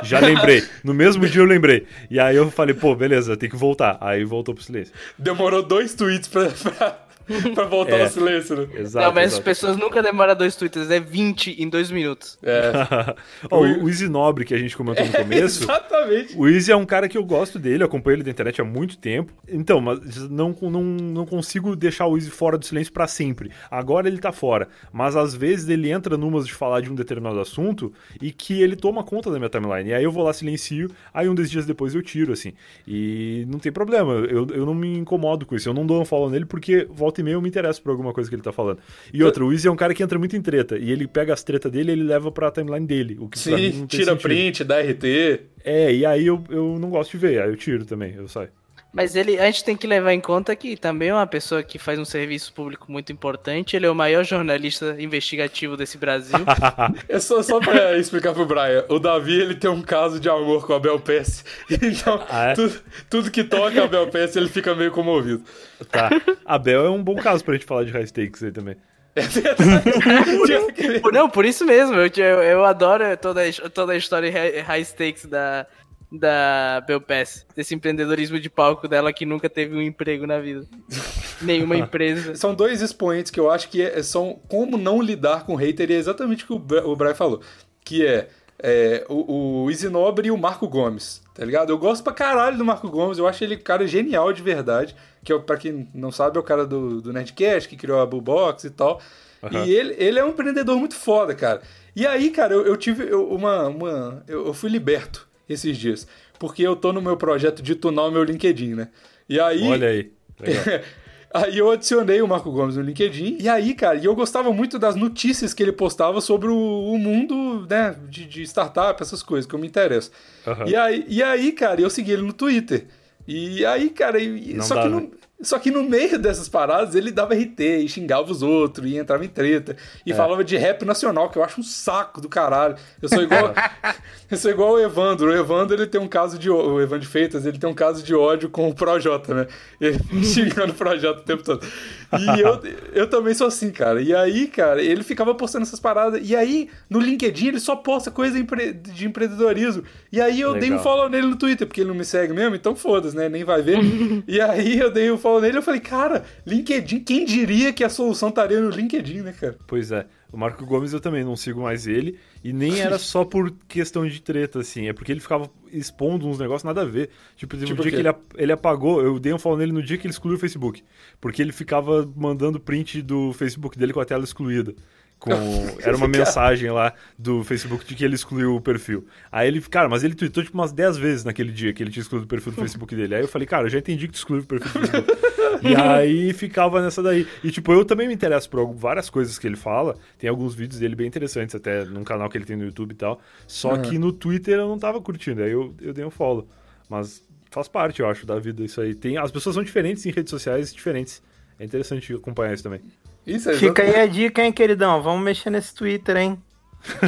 Já lembrei. No mesmo dia eu lembrei. E aí eu falei, pô, beleza, tem que voltar. Aí voltou pro silêncio. Demorou dois tweets pra, pra, pra voltar É. ao silêncio, né? Exato. não, mas as exato. pessoas nunca demoram dois twitters, é 20 em dois minutos. É. Ó, o, o Easy Nobre que a gente comentou no começo. Exatamente. O Easy é um cara que eu gosto dele, acompanho ele da internet há muito tempo. Então, mas não, não, não consigo deixar o Easy fora do silêncio pra sempre. Agora ele tá fora. Mas às vezes ele entra numas de falar de um determinado assunto e que ele toma conta da minha timeline. E aí eu vou lá, silencio, aí um desses dias depois eu tiro, assim. E não tem problema, eu, eu não me incomodo com isso. Eu não dou um follow nele porque volta e meia eu me interesso por alguma coisa que ele tá falando. E outra, o Easy é um cara que entra muito em treta. E ele pega as tretas dele e ele leva pra timeline dele. O que Sim, tira sentido. print, dá RT. É, e aí eu, eu não gosto de ver, aí eu tiro também, eu saio. Mas ele, a gente tem que levar em conta que também é uma pessoa que faz um serviço público muito importante. Ele é o maior jornalista investigativo desse Brasil. É só, só pra explicar pro Brian, o Davi ele tem um caso de amor com a Bel Pesce. Então, Ah, é? tudo, tudo que toca a Bel Pesce, ele fica meio comovido. Tá. A Bel é um bom caso pra gente falar de high stakes aí também. É Não, por isso mesmo. Eu, eu, eu adoro toda, a- toda a história high stakes da, da Belpass. Desse empreendedorismo de palco dela que nunca teve um emprego na vida. Nenhuma empresa. São dois expoentes que eu acho que é- são como não lidar com hater, e é exatamente o que o Bra- o Brian falou. Que é, é, o, o Easy Nobre e o Marco Gomes, tá ligado? Eu gosto pra caralho do Marco Gomes, eu acho ele um cara genial de verdade. Que, é, pra quem não sabe, é o cara do, do Nerdcast, que criou a Bullbox e tal. Aham. E ele, ele é um empreendedor muito foda, cara. E aí, cara, eu, eu tive eu- uma. uma eu, eu fui liberto esses dias. Porque eu tô no meu projeto de tunar o meu LinkedIn, né? E aí. Olha aí. Aí eu adicionei o Marco Gomes no LinkedIn. E aí, cara, e eu gostava muito das notícias que ele postava sobre o, o mundo, né, de, de startup, essas coisas que eu me interesso. Aham. E, aí, e aí, cara, eu segui ele no Twitter. E aí, cara, e- Não só, dá, que né? Só que no meio dessas paradas ele dava RT e xingava os outros e entrava em treta. E É. falava de rap nacional, que eu acho um saco do caralho. Eu sou igual, eu sou igual o Evandro. O Evandro, ele tem um caso de... O Evandro Feitas, ele tem um caso de ódio com o Projota, né? Ele xingando o Projota o tempo todo. E eu, eu também sou assim, cara. E aí, cara, ele ficava postando essas paradas. E aí, no LinkedIn, ele só posta coisa de empreendedorismo. E aí eu dei um Legal. follow nele no Twitter, porque ele não me segue mesmo, então foda-se, né? Nem vai ver. e aí eu dei um follow nele e eu falei, cara, LinkedIn, quem diria que a solução estaria no LinkedIn, né, cara? Pois é. O Marco Gomes eu também não sigo mais ele. E nem era só por questão de treta, assim. É porque ele ficava expondo uns negócios nada a ver. Tipo, teve Tipo um dia que ele, ele apagou. Eu dei um follow nele no dia que ele excluiu o Facebook. Porque ele ficava mandando print do Facebook dele com a tela excluída. Com, era uma mensagem lá do Facebook de que ele excluiu o perfil. Aí ele, cara, mas ele tweetou tipo umas 10 vezes naquele dia que ele tinha excluído o perfil do Facebook dele. Aí eu falei, cara, eu já entendi que tu excluiu o perfil do Facebook. e aí ficava nessa daí. E tipo, eu também me interesso por várias coisas que ele fala. Tem alguns vídeos dele bem interessantes, até num canal que ele tem no YouTube e tal. Só Uhum. que no Twitter eu não tava curtindo. Aí eu, eu dei um follow. Mas faz parte, eu acho, da vida isso aí. Tem, as pessoas são diferentes em redes sociais diferentes. É interessante acompanhar isso também. Isso é Fica aí a dica, hein, queridão? Vamos mexer nesse Twitter, hein?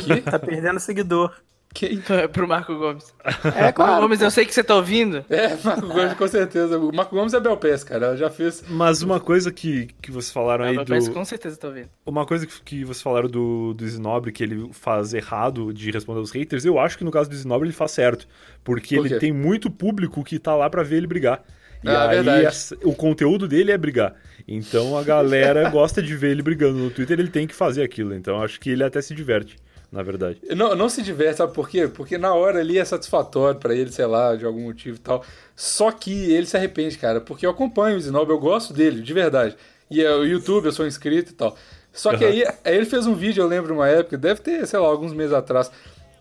Que? Tá perdendo seguidor. Que- Pro Marco Gomes. É, Marco claro. Gomes, eu sei que você tá ouvindo. É, Marco Gomes, com certeza. O Marco Gomes é Belpes, cara. Ela já fez. Mas uma coisa que, que vocês falaram aí Ah, do. mas com certeza tá ouvindo. Uma coisa que, que vocês falaram do, do Zinobre, que ele faz errado de responder aos haters, eu acho que no caso do Zinobre ele faz certo. Porque Por ele tem muito público que tá lá pra ver ele brigar. E Ah, aí verdade. o conteúdo dele é brigar. Então a galera gosta de ver ele brigando no Twitter, ele tem que fazer aquilo. Então acho que ele até se diverte, na verdade. Não, não se diverte, sabe por quê? Porque na hora ali é satisfatório pra ele, sei lá, de algum motivo e tal. Só que ele se arrepende, cara, porque eu acompanho o Zinob, eu gosto dele, de verdade. E é o YouTube, eu sou inscrito e tal. Só que Aham. aí, aí ele fez um vídeo, eu lembro, uma época, deve ter, sei lá, alguns meses atrás,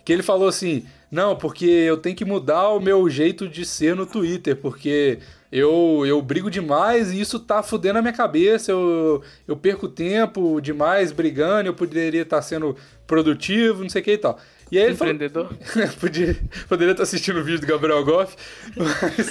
que ele falou assim: Não, porque eu tenho que mudar o meu jeito de ser no Twitter, porque eu, eu brigo demais e isso tá fudendo a minha cabeça, eu, eu perco tempo demais brigando, eu poderia estar sendo produtivo, não sei o que e tal. E aí ele falou, Empreendedor. Podia, poderia estar assistindo o vídeo do Gabriel Goff. Mas...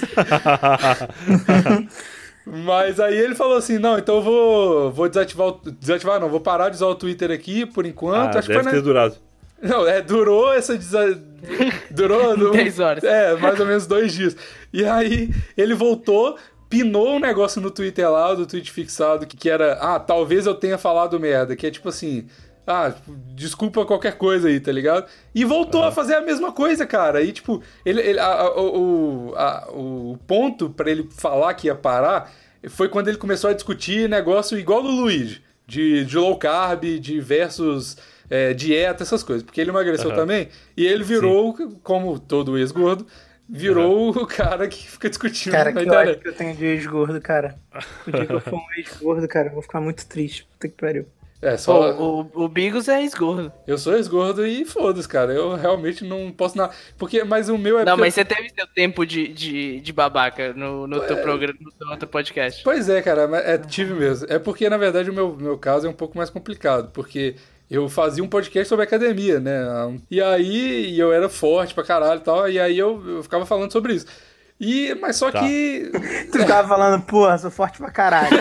mas aí ele falou assim: não, então eu vou, vou desativar. o- Desativar, não, vou parar de usar o Twitter aqui por enquanto. Ah, Acho que deve foi ter na... durado. Não, é, durou essa. Desa... Durou. no- 10 horas. É, mais ou menos dois dias. E aí ele voltou. Pinou um negócio no Twitter lá, do tweet fixado, que, que era, ah, talvez eu tenha falado merda, que é tipo assim, ah, desculpa qualquer coisa aí, tá ligado? E voltou a fazer a mesma coisa, cara. E tipo, ele, ele- a- a- o, a- o ponto pra ele falar que ia parar foi quando ele começou a discutir negócio igual do Luigi, de, de low carb, de versus é, dieta, essas coisas. Porque ele emagreceu Aham. também, e ele virou, como todo ex-gordo, virou o cara que fica discutindo Cara, na que internet. ódio que eu tenho de ex-gordo, cara. O dia que eu for um ex-gordo, cara, eu vou ficar muito triste. Puta que pariu. É, só. o, o Bigos é esgordo. Eu sou ex-gordo e foda-se, cara. Eu realmente não posso nada. Porque, mas o meu é Não, mas você teve seu tempo de, de, de babaca no, no teu programa, no teu outro podcast. Pois é, cara, mas é, tive mesmo. É porque, na verdade, o meu, meu caso é um pouco mais complicado, porque eu fazia um podcast sobre academia, né? E aí eu era forte pra caralho e tal, e aí eu, eu ficava falando sobre isso. E, mas só Tá. que. Tu ficava falando, porra, sou forte pra caralho.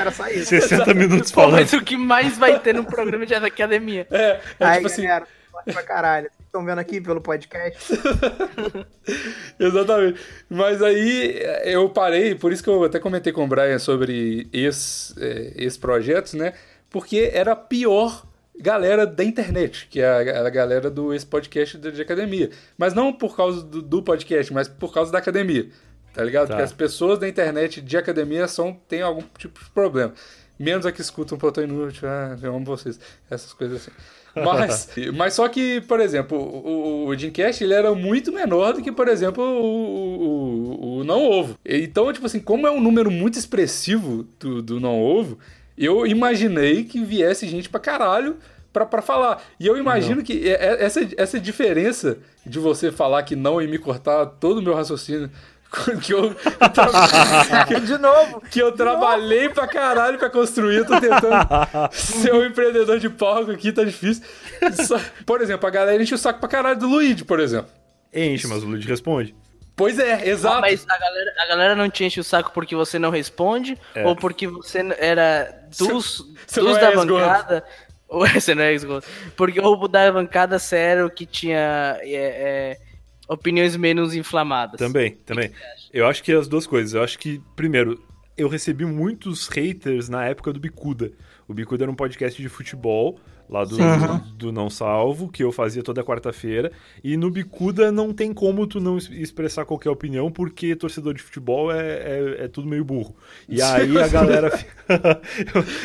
Era só isso. 60 minutos Pô, falando. mas o que mais vai ter no programa de academia? É, é Aí, tipo assim. galera, forte pra caralho. Vocês estão vendo aqui pelo podcast? Exatamente. Mas aí eu parei, por isso que eu até comentei com o Brian sobre esses, é, esses projetos, né? Porque era pior galera da internet, que é a, a galera do esse podcast de, de academia. Mas não por causa do, do podcast, mas por causa da academia. Tá ligado? Tá. Porque as pessoas da internet de academia são, têm algum tipo de problema. Menos a que escutam Plantão Inútil, ah, eu amo vocês. Essas coisas assim. Mas, mas só que, por exemplo, o, o, o Dreamcast ele era muito menor do que, por exemplo, o, o, o Não Ovo. Então, tipo assim, como é um número muito expressivo do, do Não Ovo, eu imaginei que viesse gente pra caralho pra, pra falar. E eu imagino que é- é- essa, essa diferença de você falar que não e me cortar todo o meu raciocínio. Que eu, que, De novo. que eu trabalhei pra caralho pra construir, eu tô tentando ser um empreendedor de palco aqui, tá difícil. Só- por exemplo, a galera enche o saco pra caralho do Luigi, por exemplo. Enche, mas o Luigi responde. Pois é, exato. Ah, mas a galera, a galera não te enche o saco porque você não responde? É. Ou porque você era dos, você dos da é bancada? Ou você não é ex-gordo? Porque o da bancada sério que tinha é, é, opiniões menos inflamadas. Também, também. Eu acho que é as duas coisas. Eu acho que, primeiro, eu recebi muitos haters na época do Bicuda. O Bicuda era um podcast de futebol, lá do, do Não Salvo, que eu fazia toda quarta-feira. E no Bicuda não tem como tu não es- expressar qualquer opinião, porque torcedor de futebol é, é, é tudo meio burro. E aí a galera. fica-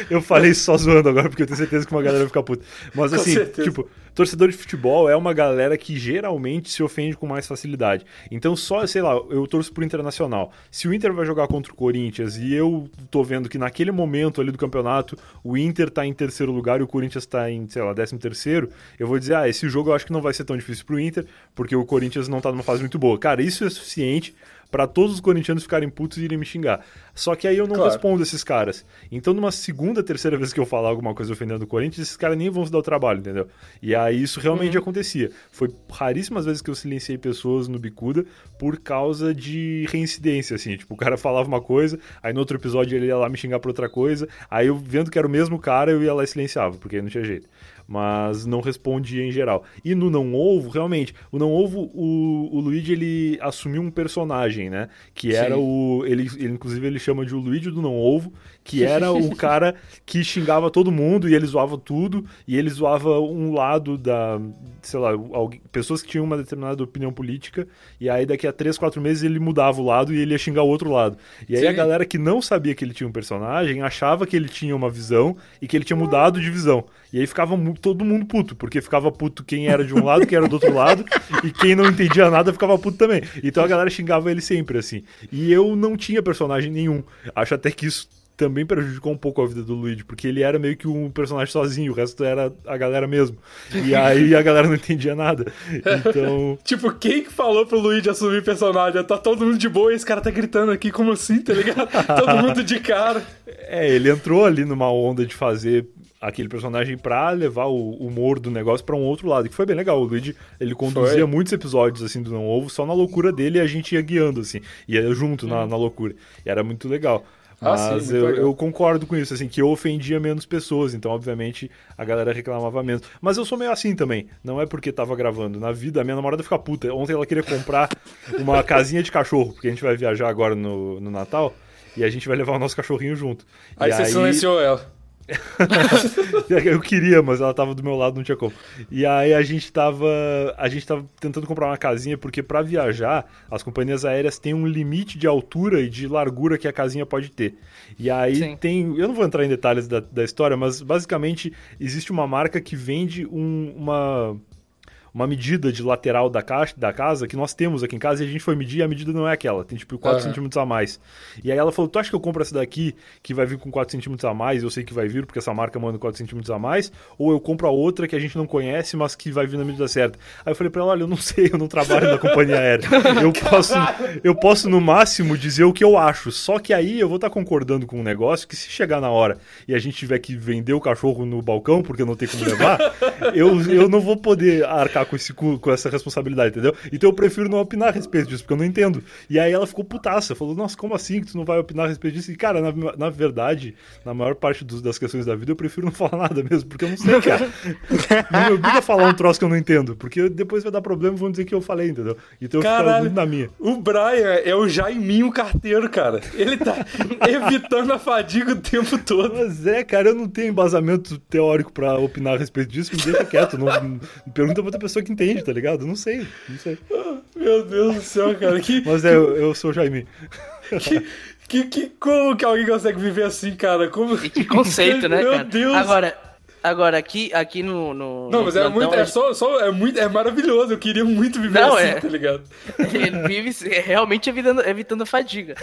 eu, eu falei isso só zoando agora, porque eu tenho certeza que uma galera vai ficar puta. Mas assim, tipo, torcedor de futebol é uma galera que geralmente se ofende com mais facilidade. Então, só, sei lá, eu torço pro Internacional. Se o Inter vai jogar contra o Corinthians e eu tô vendo que naquele momento ali do campeonato o Inter tá em terceiro lugar e o Corinthians tá em, sei lá, décimo terceiro, eu vou dizer, ah, esse jogo eu acho que não vai ser tão difícil pro Inter, porque o Corinthians não tá numa fase muito boa. Cara, isso é suficiente pra todos os corintianos ficarem putos e irem me xingar. Só que aí eu não Claro. respondo esses caras. Então, numa segunda, terceira vez que eu falar alguma coisa ofendendo o Corinthians, esses caras nem vão se dar o trabalho, entendeu? E aí isso realmente acontecia. Foi raríssimas vezes que eu silenciei pessoas no Bicuda por causa de reincidência, assim. Tipo, o cara falava uma coisa, aí no outro episódio ele ia lá me xingar por outra coisa, aí eu vendo que era o mesmo cara, eu ia lá e silenciava, porque aí não tinha jeito. Mas não respondia em geral. E no Não Ovo, realmente, o Não Ovo, o, o Luigi, ele assumiu um personagem, né? Que era Sim. o. Ele, ele, inclusive, ele chama de o Luigi do Não Ovo, que era o cara que xingava todo mundo e ele zoava tudo, e ele zoava um lado da. Sei lá, alguém, pessoas que tinham uma determinada opinião política, e aí daqui a três, quatro meses ele mudava o lado e ele ia xingar o outro lado. E aí Sim. a galera que não sabia que ele tinha um personagem achava que ele tinha uma visão e que ele tinha mudado de visão. E aí ficava todo mundo puto, porque ficava puto quem era de um lado, quem era do outro lado, e quem não entendia nada ficava puto também. Então a galera xingava ele sempre, assim. E eu não tinha personagem nenhum. Acho até que isso também prejudicou um pouco a vida do Luigi, porque ele era meio que um personagem sozinho, o resto era a galera mesmo. E aí a galera não entendia nada. Então. Tipo, quem que falou pro Luigi assumir personagem? Tá todo mundo de boa e esse cara tá gritando aqui, como assim, tá ligado? todo mundo de cara. É, ele entrou ali numa onda de fazer aquele personagem pra levar o humor do negócio pra um outro lado, que foi bem legal. O Luigi, ele conduzia Foi. muitos episódios, assim, do Não Ovo, só na loucura dele e a gente ia guiando, assim, ia junto na, na loucura. E era muito legal. Ah, sim, Mas muito eu, eu concordo com isso, assim, que eu ofendia menos pessoas, então, obviamente, a galera reclamava menos. Mas eu sou meio assim também, não é porque tava gravando. Na vida, a minha namorada fica puta. Ontem ela queria comprar uma casinha de cachorro, porque a gente vai viajar agora no, no Natal, e a gente vai levar o nosso cachorrinho junto. Aí E você silenciou ela. eu queria, mas ela tava do meu lado, não tinha como. E aí a gente tava. A gente tava tentando comprar uma casinha, porque pra viajar, as companhias aéreas têm um limite de altura e de largura que a casinha pode ter. E aí Sim. tem. Eu não vou entrar em detalhes da, da história, mas basicamente existe uma marca que vende um- uma. Uma medida de lateral da, caixa, da casa que nós temos aqui em casa e a gente foi medir e a medida não é aquela, tem tipo 4 Aham. centímetros a mais. E aí ela falou: Tu acha que eu compro essa daqui que vai vir com 4 centímetros a mais? Eu sei que vai vir porque essa marca manda 4 centímetros a mais. Ou eu compro a outra que a gente não conhece, mas que vai vir na medida certa. Aí eu falei pra ela: Olha, eu não sei, eu não trabalho na companhia aérea. Eu posso, eu posso no máximo dizer o que eu acho. Só que aí eu vou estar concordando com um negócio que se chegar na hora e a gente tiver que vender o cachorro no balcão porque não tem como levar, eu, eu não vou poder arcar com, esse, com essa responsabilidade, entendeu? Então eu prefiro não opinar a respeito disso, porque eu não entendo. E aí ela ficou putaça, falou, nossa, como assim que tu não vai opinar a respeito disso? E cara, na, na verdade, na maior parte dos- das questões da vida, eu prefiro não falar nada mesmo, porque eu não sei, cara. não me obriga a falar um troço que eu não entendo, porque depois vai dar problema e vão dizer que eu falei, entendeu? Então eu fico Caralho. muito na minha. O Brian é o Jaiminho carteiro, cara. Ele tá evitando a fadiga o tempo todo. Mas é, cara, eu não tenho embasamento teórico pra opinar a respeito disso, me deixa quieto. Não, não- pergunta pra outra pessoa que entende, tá ligado? Não sei, não sei. Meu Deus do céu, cara. Que, Mas é, eu, eu sou o Jaime. que, que, que- como que alguém consegue viver assim, cara? Como... E que conceito, né, Meu cara? Deus. Agora, agora aqui, aqui no, no. Não, no mas é plantão, muito, a é gente- só, só, é muito, é maravilhoso. Eu queria muito viver Não, assim, é. tá ligado? Ele vive se- realmente evitando, evitando fadiga.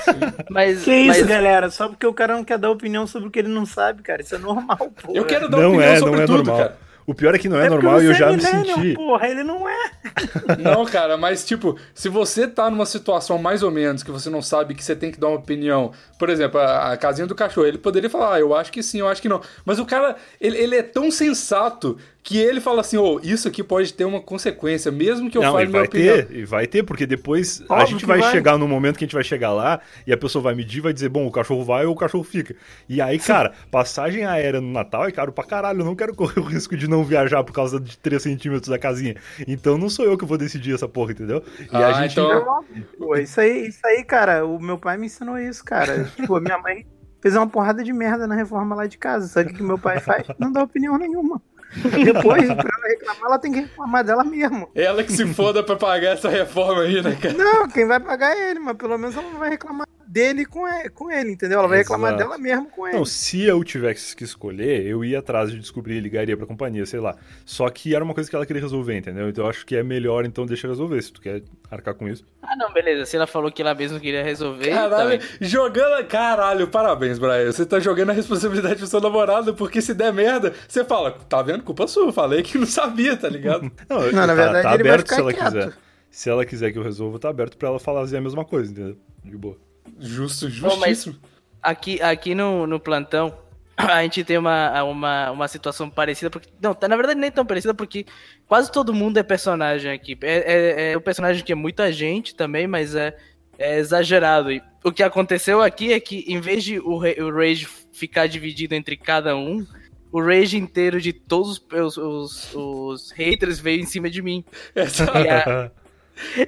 Mas, Que isso, mas galera? Só porque o cara não quer dar opinião sobre o que ele não sabe, cara. Isso é normal, pô. Eu quero dar Não opinião é, sobre não é tudo, normal. cara. O pior é que não é, É normal e eu já é me senti. Porra, ele não é. Não, cara, mas tipo, se você tá numa situação mais ou menos que você não sabe que você tem que dar uma opinião, por exemplo, a, a casinha do cachorro, ele poderia falar, ah, eu acho que sim, eu acho que não. Mas o cara, ele, ele é tão sensato que ele fala assim, ô, isso aqui pode ter uma consequência, mesmo que eu Não, fale e minha vai opinião. ter, e vai ter, porque depois a Óbvio gente que vai, vai. chegar no momento que a gente vai chegar lá e a pessoa vai medir e vai dizer, bom, o cachorro vai ou o cachorro fica. E aí, cara, passagem aérea no Natal é caro pra caralho, eu não quero correr o risco de não viajar por causa de 3 centímetros da casinha. Então não sou eu que vou decidir essa porra, entendeu? E Ah, a gente então- Pô, isso aí, isso aí, cara, o meu pai me ensinou isso, cara. tipo, a minha mãe fez uma porrada de merda na reforma lá de casa. Sabe o que meu pai faz? Não dá opinião nenhuma. Depois, pra ela reclamar, ela tem que reclamar dela mesmo. Ela que se foda pra pagar essa reforma aí, né, cara? Não, quem vai pagar é ele, mas pelo menos ela não vai reclamar dele com ele, com ele entendeu? Ela vai reclamar Exato. dela mesmo com ele. Não, se eu tivesse que escolher, eu ia atrás de descobrir, ligaria pra companhia, sei lá. Só que era uma coisa que ela queria resolver, entendeu? Então eu acho que é melhor, então deixa resolver, se tu quer arcar com isso. Ah, não, beleza. Se ela falou que ela mesmo queria resolver. Caralho, então- jogando. Caralho, parabéns, Brian. Você tá jogando a responsabilidade pro seu namorado, porque se der merda, você fala, tá vendo? Culpa sua. Falei que não sabia, tá ligado? Não, Não, na tá, verdade, tá ele vai aberto se ela quieto. quiser. Se ela quiser que eu resolva, tá aberto pra ela fazer a mesma coisa, entendeu? De boa. Justo, Bom, justíssimo. aqui, aqui no, no plantão, a gente tem uma, uma, uma situação parecida, porque. Não, tá, na verdade nem tão parecida, porque quase todo mundo é personagem aqui. É, é, é um personagem que é muita gente também, mas é, é exagerado. E o que aconteceu aqui é que, em vez de o, o Rage ficar dividido entre cada um, o Rage inteiro de todos os, os, os haters veio em cima de mim. Essa-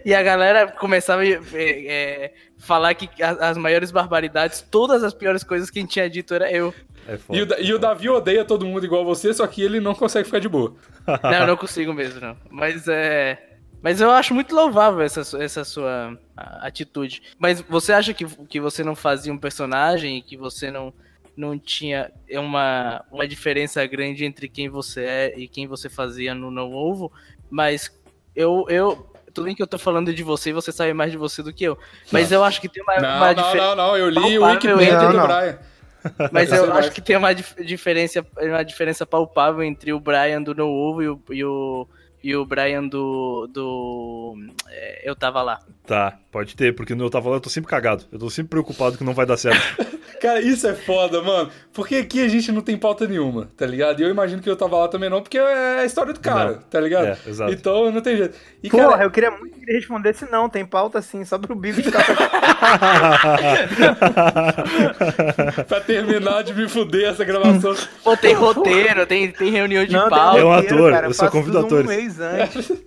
E a, galera começava a é, é, falar que as maiores barbaridades, todas as piores coisas que a gente tinha dito era eu. É foda. E o, e o Davi odeia todo mundo igual você, só que ele não consegue ficar de boa. Não, eu não consigo mesmo, não. Mas é. Mas eu acho muito louvável essa, essa sua atitude. Mas você acha que, que você não fazia um personagem e que você não, não tinha uma, uma diferença grande entre quem você é e quem você fazia no Não Ovo? Mas eu. eu tudo bem que eu tô falando de você e você sabe mais de você do que eu. Mas eu acho que tem uma, Não, uma não, dife- não, não. Eu li o Wikipedia do Não, não. Brian. Mas Você eu acho que tem uma dif- diferença, uma diferença palpável entre o Brian do No Ovo e o, e o, e o Brian do. do é, eu tava lá. Tá, pode ter, porque no eu tava lá eu tô sempre cagado. Eu tô sempre preocupado que não vai dar certo. Cara, isso é foda, mano. Porque aqui a gente não tem pauta nenhuma, tá ligado? E eu imagino que eu tava lá também não, porque é a história do cara, Não. tá ligado? É, exato. Então não tem jeito. E, Porra, cara, eu queria muito que ele respondesse não, tem pauta sim, só pro Bigo ficar pra terminar de me fuder essa gravação. Pô, tem roteiro, tem, tem reunião de Não, pauta. É um ator, cara, eu só convido atores. Um mês antes.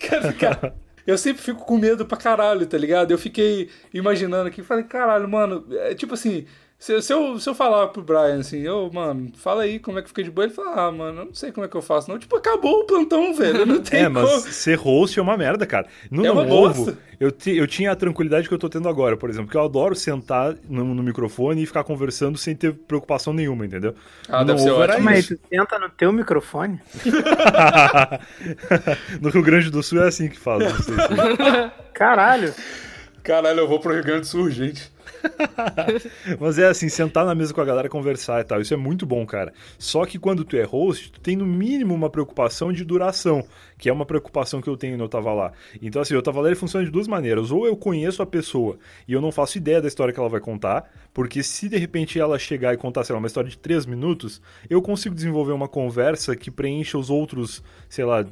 Cara, cara, eu sempre fico com medo pra caralho, tá ligado? Eu fiquei imaginando aqui, falei, caralho, mano, é tipo assim, se, se eu, se eu falar pro Brian assim, ô, mano, fala aí como é que fica de boa, ele fala, ah, mano, eu não sei como é que eu faço, não. Tipo, acabou o plantão, velho, não tem É, mas como. ser host é uma merda, cara. No É Não uma Ovo, bosta. eu, ti- eu tinha a tranquilidade que eu tô tendo agora, por exemplo, que eu adoro sentar no, no microfone e ficar conversando sem ter preocupação nenhuma, entendeu? Ah, No deve ser ótimo. Mas tu senta no teu microfone? no Rio Grande do Sul é assim que fala. Não sei se... Caralho. Caralho, eu vou pro Rio Grande do Sul, urgente. Mas é assim, sentar na mesa com a galera, conversar e tal, isso é muito bom, cara. Só que quando tu é host, tu tem no mínimo uma preocupação de duração, que é uma preocupação que eu tenho no Eu Tava Lá. Então assim, o Tava Lá ele funciona de duas maneiras. Ou eu conheço a pessoa e eu não faço ideia da história que ela vai contar, porque se de repente ela chegar e contar, sei lá, uma história de três minutos, eu consigo desenvolver uma conversa que preencha os outros, sei lá,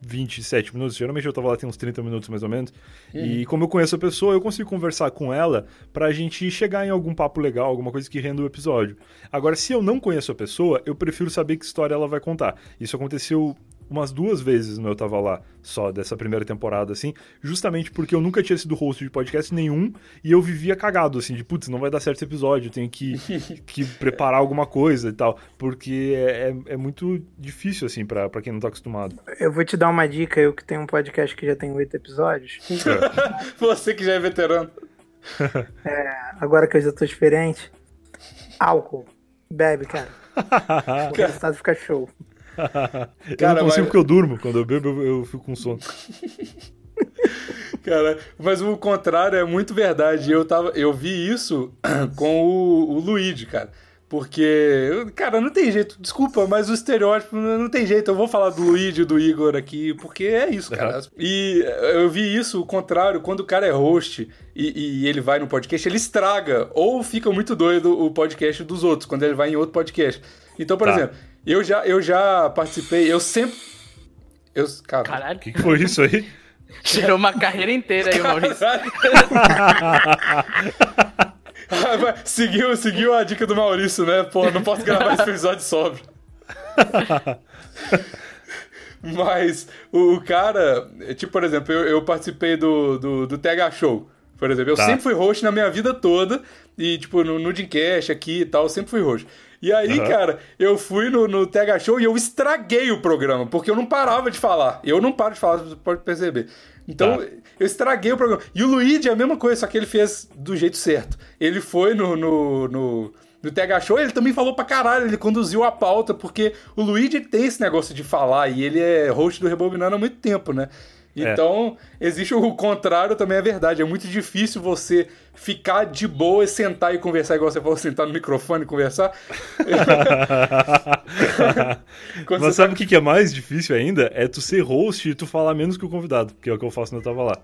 27 minutos, geralmente eu tava lá tem uns 30 minutos mais ou menos. E como eu conheço a pessoa, eu consigo conversar com ela pra gente chegar em algum papo legal, alguma coisa que renda o episódio. Agora, se eu não conheço a pessoa, eu prefiro saber que história ela vai contar. Isso aconteceu umas duas vezes no Eu Tava Lá, só dessa primeira temporada, assim, justamente porque eu nunca tinha sido host de podcast nenhum e eu vivia cagado, assim, de putz, não vai dar certo esse episódio, eu tenho que, que preparar alguma coisa e tal, porque é, é, é muito difícil, assim, pra, pra quem não tá acostumado. Eu vou te dar uma dica, eu que tenho um podcast que já tem oito episódios. Você que já é veterano. Agora que eu já tô experiente. Álcool. Bebe, cara. O resultado fica show. eu Cara, não consigo mas- porque eu durmo, quando eu bebo eu, eu fico com sono. Cara, mas o contrário é muito verdade. Eu, tava, eu vi isso com o, o Luigi, cara. Porque, cara, não tem jeito, desculpa, mas o estereótipo não tem jeito. Eu vou falar do Luigi e do Igor aqui, porque é isso, cara. E eu vi isso, o contrário, quando o cara é host e, e ele vai no podcast, ele estraga ou fica muito doido o podcast dos outros, quando ele vai em outro podcast. Então, por Tá. exemplo, eu já, eu já participei, eu sempre. Eu, cara, Caralho, O que, que foi isso aí? gerou uma carreira inteira aí, Maurício. Seguiu, seguiu a dica do Maurício, né? Pô, não posso gravar esse episódio sobre. Mas o, o cara, é, tipo, por exemplo, eu, eu participei do, do, do TH Show. Por exemplo, eu Tá. sempre fui host na minha vida toda. E, tipo, no, no Dreamcast aqui e tal, eu sempre fui host. E aí, Aham. cara, eu fui no, no TH Show e eu estraguei o programa, porque eu não parava de falar. Eu não paro de falar, você pode perceber. Então, Tá. eu estraguei o programa. E o Luigi é a mesma coisa, só que ele fez do jeito certo. Ele foi no, no, no, no TH Show, ele também falou pra caralho, ele conduziu a pauta, porque o Luigi tem esse negócio de falar, e ele é host do Rebobinando há muito tempo, né? É. Então, existe o contrário também é verdade. É muito difícil você ficar de boa e sentar e conversar, igual você falou, sentar no microfone e conversar. Mas você sabe o que que é mais difícil ainda? É tu ser host e tu falar menos que o convidado, que é o que eu faço quando eu tava lá.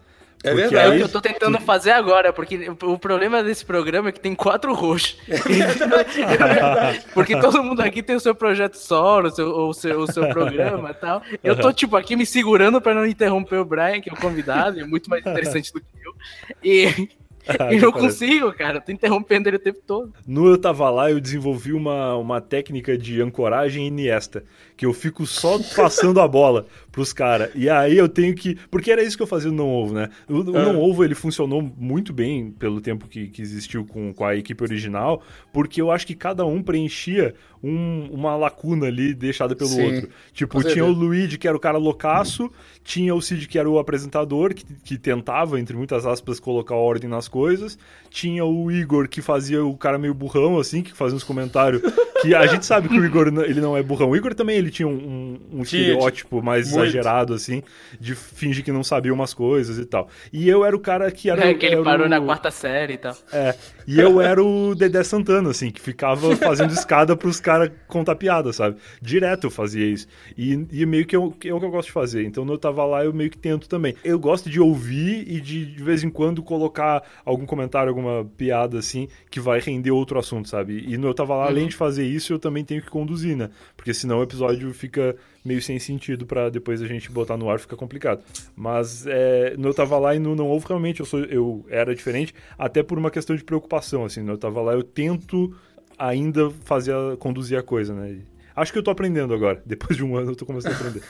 É Porque verdade. É o que eu tô tentando fazer agora, porque o problema desse programa é que tem quatro hosts. porque todo mundo aqui tem o seu projeto solo, o seu, o seu, o seu programa e tal. Eu tô, tipo, aqui me segurando pra não interromper o Brian, que é o convidado, é muito mais interessante do que eu. E, Ah, e que não parece. consigo, cara. Tô interrompendo ele o tempo todo. No Eu Tava Lá, eu desenvolvi uma, uma técnica de ancoragem iniesta, que eu fico só passando a bola pros caras. E aí eu tenho que... Porque era isso que eu fazia no Não Ovo, né? O, o Ah. Não Ovo, ele funcionou muito bem pelo tempo que, que existiu com, com a equipe original, porque eu acho que cada um preenchia um- uma lacuna ali deixada pelo Sim, outro. Tipo, tinha o. Luigi, que era o cara loucaço, tinha o Cid, que era o apresentador, que, que tentava, entre muitas aspas, colocar ordem nas coisas, tinha o Igor, que fazia o cara meio burrão, assim, que fazia uns comentários, que a gente sabe que o Igor, ele não é burrão. O Igor também, ele tinha um, um- um estereótipo mais muito. exagerado, assim, de fingir que não sabia umas coisas e tal. E eu era o cara que era... É, que ele era parou o- na quarta série e tal. é, e eu era o Dedé Santana, assim, que ficava fazendo escada pros caras contar piada, sabe? Direto eu fazia isso. E, e meio que eu, é o que eu gosto de fazer. Então, quando eu tava lá, eu meio que tento também. Eu gosto de ouvir e de, de vez em quando, colocar algum comentário, alguma piada assim, que vai render outro assunto, sabe? E no Eu Tava Lá, além de fazer isso, eu também tenho que conduzir, né? Porque senão o episódio fica meio sem sentido pra depois a gente botar no ar, fica complicado. Mas é, Eu Tava Lá e no Não Ovo, realmente, eu, sou, eu era diferente, até por uma questão de preocupação, assim. No Eu Tava Lá, eu tento ainda fazer, conduzir a coisa, né? Acho que eu tô aprendendo agora. Depois de um ano eu tô começando a aprender.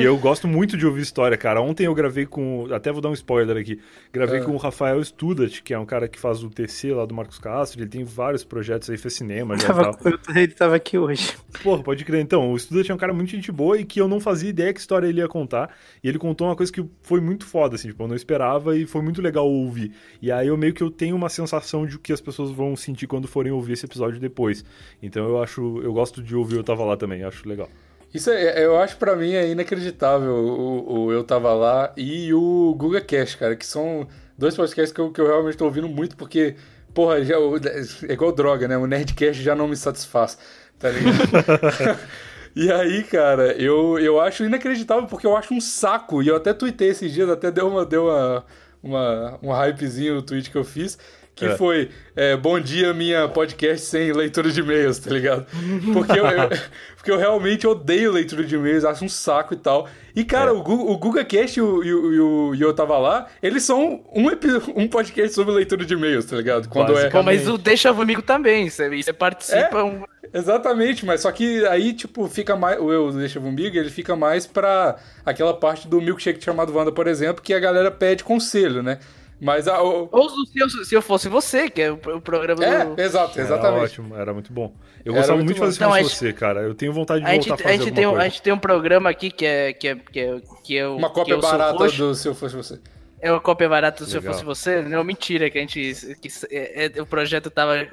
e eu gosto muito de ouvir história, cara. Ontem eu gravei com. Até vou dar um spoiler aqui. Gravei com o Rafael Studat, que é um cara que faz o TC lá do Marcos Castro. Ele tem vários projetos aí, fez cinema já Tava, ele tava aqui hoje. Porra, pode crer. Então, o Studat é um cara muito gente boa e que eu não fazia ideia que história ele ia contar. E ele contou uma coisa que foi muito foda, assim, tipo, eu não esperava e foi muito legal ouvir. E aí eu meio que eu tenho uma sensação de que as pessoas vão sentir quando forem ouvir esse episódio depois. Então eu acho, eu gosto de ouvir Eu Tava Lá também, acho legal. Isso é, eu acho pra mim é inacreditável o, o Eu Tava Lá e o Guga Cash, cara, que são dois podcasts que eu, que eu realmente tô ouvindo muito porque, porra, já, o- é igual droga, né? O Nerdcast já não me satisfaz, tá ligado? E aí, cara, eu, eu acho inacreditável porque eu acho um saco. E eu até tuitei esses dias, até deu uma, deu uma, uma, um hypezinho no tweet que eu fiz. Que É. foi, é, bom dia, minha podcast sem leitura de e-mails, tá ligado? Porque eu, eu- porque eu realmente odeio leitura de e-mails, acho um saco e tal. E, cara, É. o, Gu- o GugaCast e o, e, o, e eu tava lá, eles são um, um podcast sobre leitura de e-mails, tá ligado? Quando é... Pô, mas o Deixa Amigo também. Você, você participa. É? um- Exatamente, mas só que aí, tipo, fica mais. O Eu Deixa Comigo, ele fica mais pra aquela parte do milkshake chamado Wanda, por exemplo, que a galera pede conselho, né? Mas a. o- Ou se eu, se eu fosse você, que é o, o programa É, do. exato, Era exatamente. ótimo, era muito bom. Eu Era gostava muito de fazer isso Então, com a gente- você, cara. Eu tenho vontade de A gente, voltar a a, fazer gente alguma tem, um- coisa. a gente tem um programa aqui que é. Que é, que é, que é o- Uma que cópia barata roxo. do Se Eu Fosse Você. É uma cópia barata do Se Eu Legal. Fosse Você? Não, mentira, que a gente. Que, é- é- o projeto tava.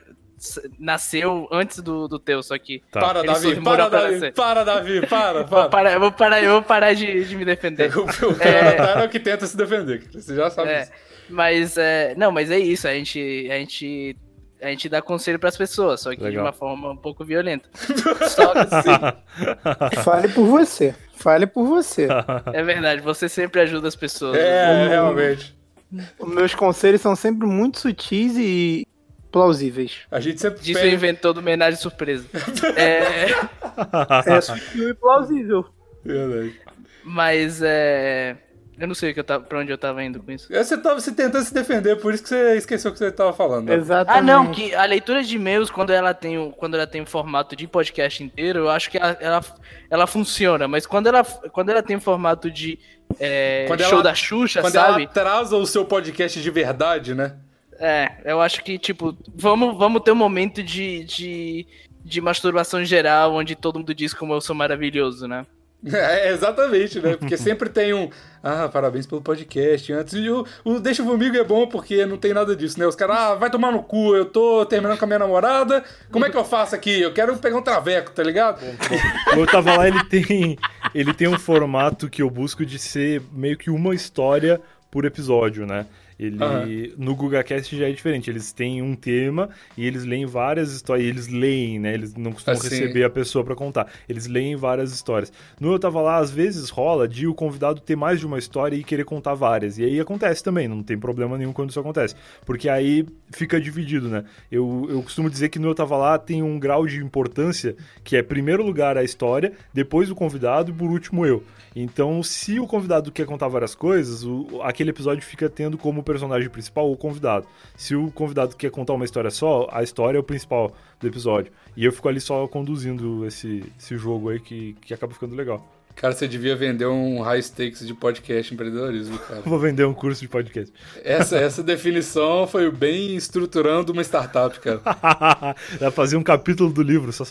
Nasceu antes do, do teu, só que. Tá. Para, Davi, para, Davi, nascer. para, Davi, para, Vou para. parar, eu vou parar, eu vou parar de, de me defender. O, o Jonathan é o que tenta se defender, você já sabe É, disso. Mas é, não, mas é isso, a gente a gente a gente dá conselho pras pessoas, só que de Legal. uma forma um pouco violenta. Só que assim, Fale por você. Fale por você. é verdade, você sempre ajuda as pessoas. É, realmente. Os meus conselhos são sempre muito sutis e plausíveis. A gente sempre Disso pede- inventou do homenagem surpresa. É, É sutil e plausível. Verdade. mas é, eu não sei o que eu tava, pra onde eu tava indo com isso. É, Você tava se tentando se defender, por isso que você esqueceu o que você tava falando. né? Exatamente. Ah, não, que a leitura de e-mails, quando ela tem o, quando ela tem um formato de podcast inteiro, eu acho que ela, ela, ela funciona. Mas quando ela, quando ela tem um formato de é, Quando show ela- da Xuxa, Quando sabe? ela atrasa o seu podcast de verdade, né? É, eu acho que, tipo, vamos, vamos ter um momento de, de, de masturbação geral, onde todo mundo diz como eu sou maravilhoso, né? É, exatamente, né? Porque sempre tem um. Ah, parabéns pelo podcast. Antes, e o, o Deixa Comigo é bom porque não tem nada disso, né? Os caras, ah, vai tomar no cu, eu tô terminando com a minha namorada. Como é que eu faço aqui? Eu quero pegar um traveco, tá ligado? Eu tava lá, ele tem, ele tem um formato que eu busco de ser meio que uma história por episódio, né? Ele Aham. no GugaCast já é diferente. Eles têm um tema e eles leem várias histórias. Eles leem, né? Eles não costumam Assim. receber a pessoa pra contar. Eles leem várias histórias. No eu tava lá, às vezes rola de o convidado ter mais de uma história e querer contar várias. E aí acontece também, não tem problema nenhum quando isso acontece. Porque aí fica dividido, né? Eu, eu costumo dizer que no eu tava lá tem um grau de importância que é primeiro lugar a história, depois o convidado e por último eu. Então, se o convidado quer contar várias coisas, o- aquele episódio fica tendo como personagem principal o convidado. Se o convidado quer contar uma história só, a história é o principal do episódio. E eu fico ali só conduzindo esse, esse jogo aí que, que acaba ficando legal. Cara, você devia vender um high stakes de podcast empreendedorismo, cara. Vou vender um curso de podcast. Essa, essa definição foi bem estruturando uma startup, cara. Dá pra fazer um capítulo do livro só.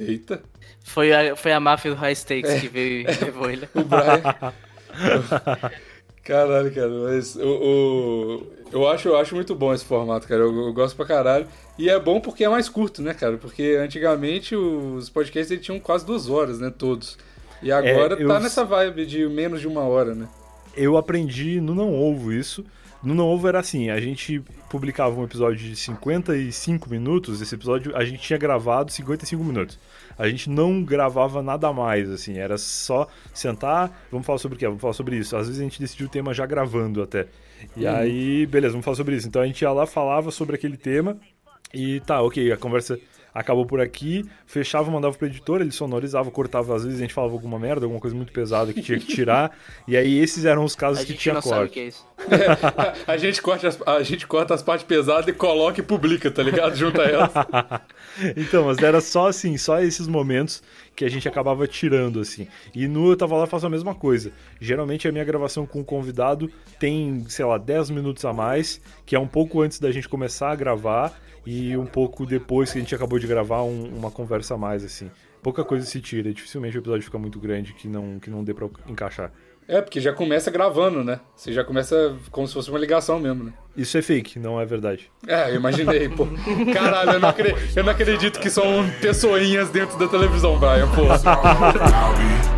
Eita. Foi a, foi a máfia do High Stakes É. que veio e levou ele. O Brian. Caralho, cara, mas o, o- eu, acho, eu acho muito bom esse formato, cara. Eu, eu gosto pra caralho. E é bom porque é mais curto, né, cara? Porque antigamente os podcasts eles tinham quase duas horas, né? Todos. E agora eu- tá nessa vibe de menos de uma hora, né? Eu aprendi no Não Ovo isso, No Não Ovo era assim, a gente publicava um episódio de 55 minutos, esse episódio a gente tinha gravado 55 minutos. A gente não gravava nada mais, assim, era só sentar, vamos falar sobre o quê? Vamos falar sobre isso. Às vezes a gente decidiu o tema já gravando até. E aí, beleza, vamos falar sobre isso. Então a gente ia lá, falava sobre aquele tema e tá, ok, a conversa acabou por aqui, fechava, mandava pro editor, ele sonorizava, cortava, às vezes a gente falava alguma merda, alguma coisa muito pesada que tinha que tirar, e aí esses eram os casos A que gente tinha não sabe o que corte. é isso. a, gente corta as, a gente corta as partes pesadas e coloca e publica, tá ligado? Junta elas. então, mas era só assim, só esses momentos que a gente acabava tirando, assim. E no Eu Tava Lá faço a mesma coisa. Geralmente a minha gravação com o convidado tem, sei lá, 10 minutos a mais, que é um pouco antes da gente começar a gravar e um pouco depois que a gente acabou de gravar um- uma conversa a mais, assim. Pouca coisa se tira, dificilmente o episódio fica muito grande que não, que não dê pra encaixar. É, porque já começa gravando, né? Você já começa como se fosse uma ligação mesmo, né? Isso é fake, não é verdade. É, eu imaginei, pô. Caralho, eu não, acre- eu não acredito que são pessoinhas dentro da televisão, Brian, pô.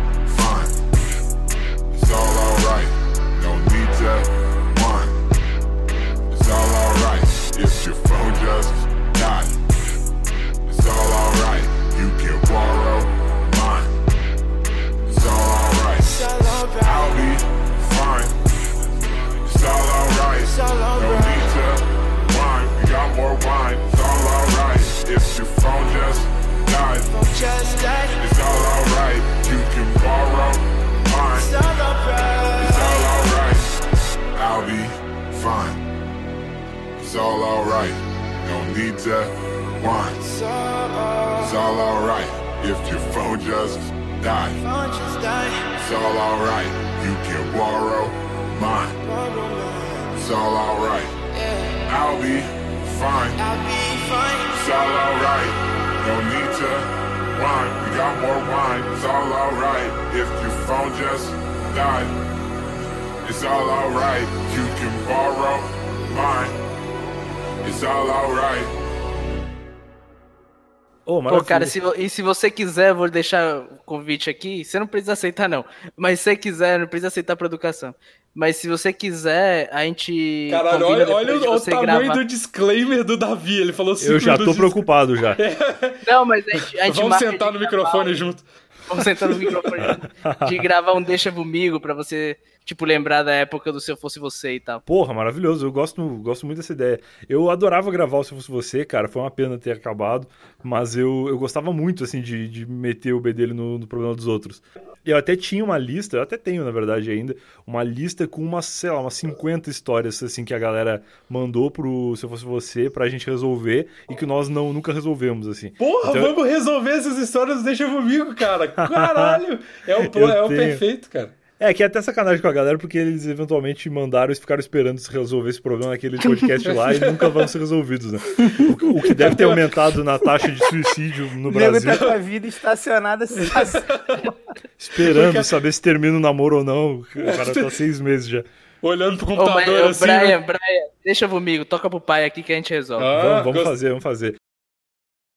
died. It's all alright. You can borrow mine. It's all alright. I'll be fine. It's all alright. No need to whine. It's all alright. If your phone just died. It's all alright. You can borrow mine. It's all alright. I'll be fine. It's all alright. No need to whine. We got more wine. It's all alright. If your phone just died, it's all alright. You can borrow mine. It's all alright. Oh, Pô, cara, se, e se você quiser, vou deixar o convite aqui. Você não precisa aceitar, não. Mas se você quiser, não precisa aceitar por educação. Mas se você quiser, a gente. Caralho, olha, olha o, o tamanho gravar. do disclaimer do Davi. Ele falou cinco Eu já tô preocupado já. Não, mas a gente, a gente Vamos sentar no microfone junto. Vamos sentar no microfone de gravar um Deixa Comigo pra você, tipo, lembrar da época do Se Eu Fosse Você e tal. Porra, maravilhoso. Eu gosto, gosto muito dessa ideia. Eu adorava gravar o Se Fosse Você, cara. Foi uma pena ter acabado. Mas eu, eu gostava muito, assim, de, de meter o B dele no, no problema dos outros. Eu até tinha uma lista, eu até tenho, na verdade, ainda, uma lista com umas, sei lá, umas 50 histórias, assim, que a galera mandou pro Se Eu Fosse Você pra gente resolver e que nós não, nunca resolvemos, assim. Porra, Então- vamos resolver essas histórias, deixa comigo, cara. Caralho. É o, Eu é o tenho. perfeito, cara. É, que é até sacanagem com a galera, porque eles eventualmente mandaram e ficaram esperando se resolver esse problema naquele podcast lá e nunca vão ser resolvidos, né? O, que- o que deve ter aumentado na taxa de suicídio no O nego Brasil, tá com a vida estacionada assim. esperando saber se termina o namoro ou não. O cara tá seis meses já. Olhando pro Ô, mas, computador ô, assim. né? Brian, Brian, deixa comigo, toca pro pai aqui que a gente resolve. Ah, vamos vamos gost- fazer, vamos fazer.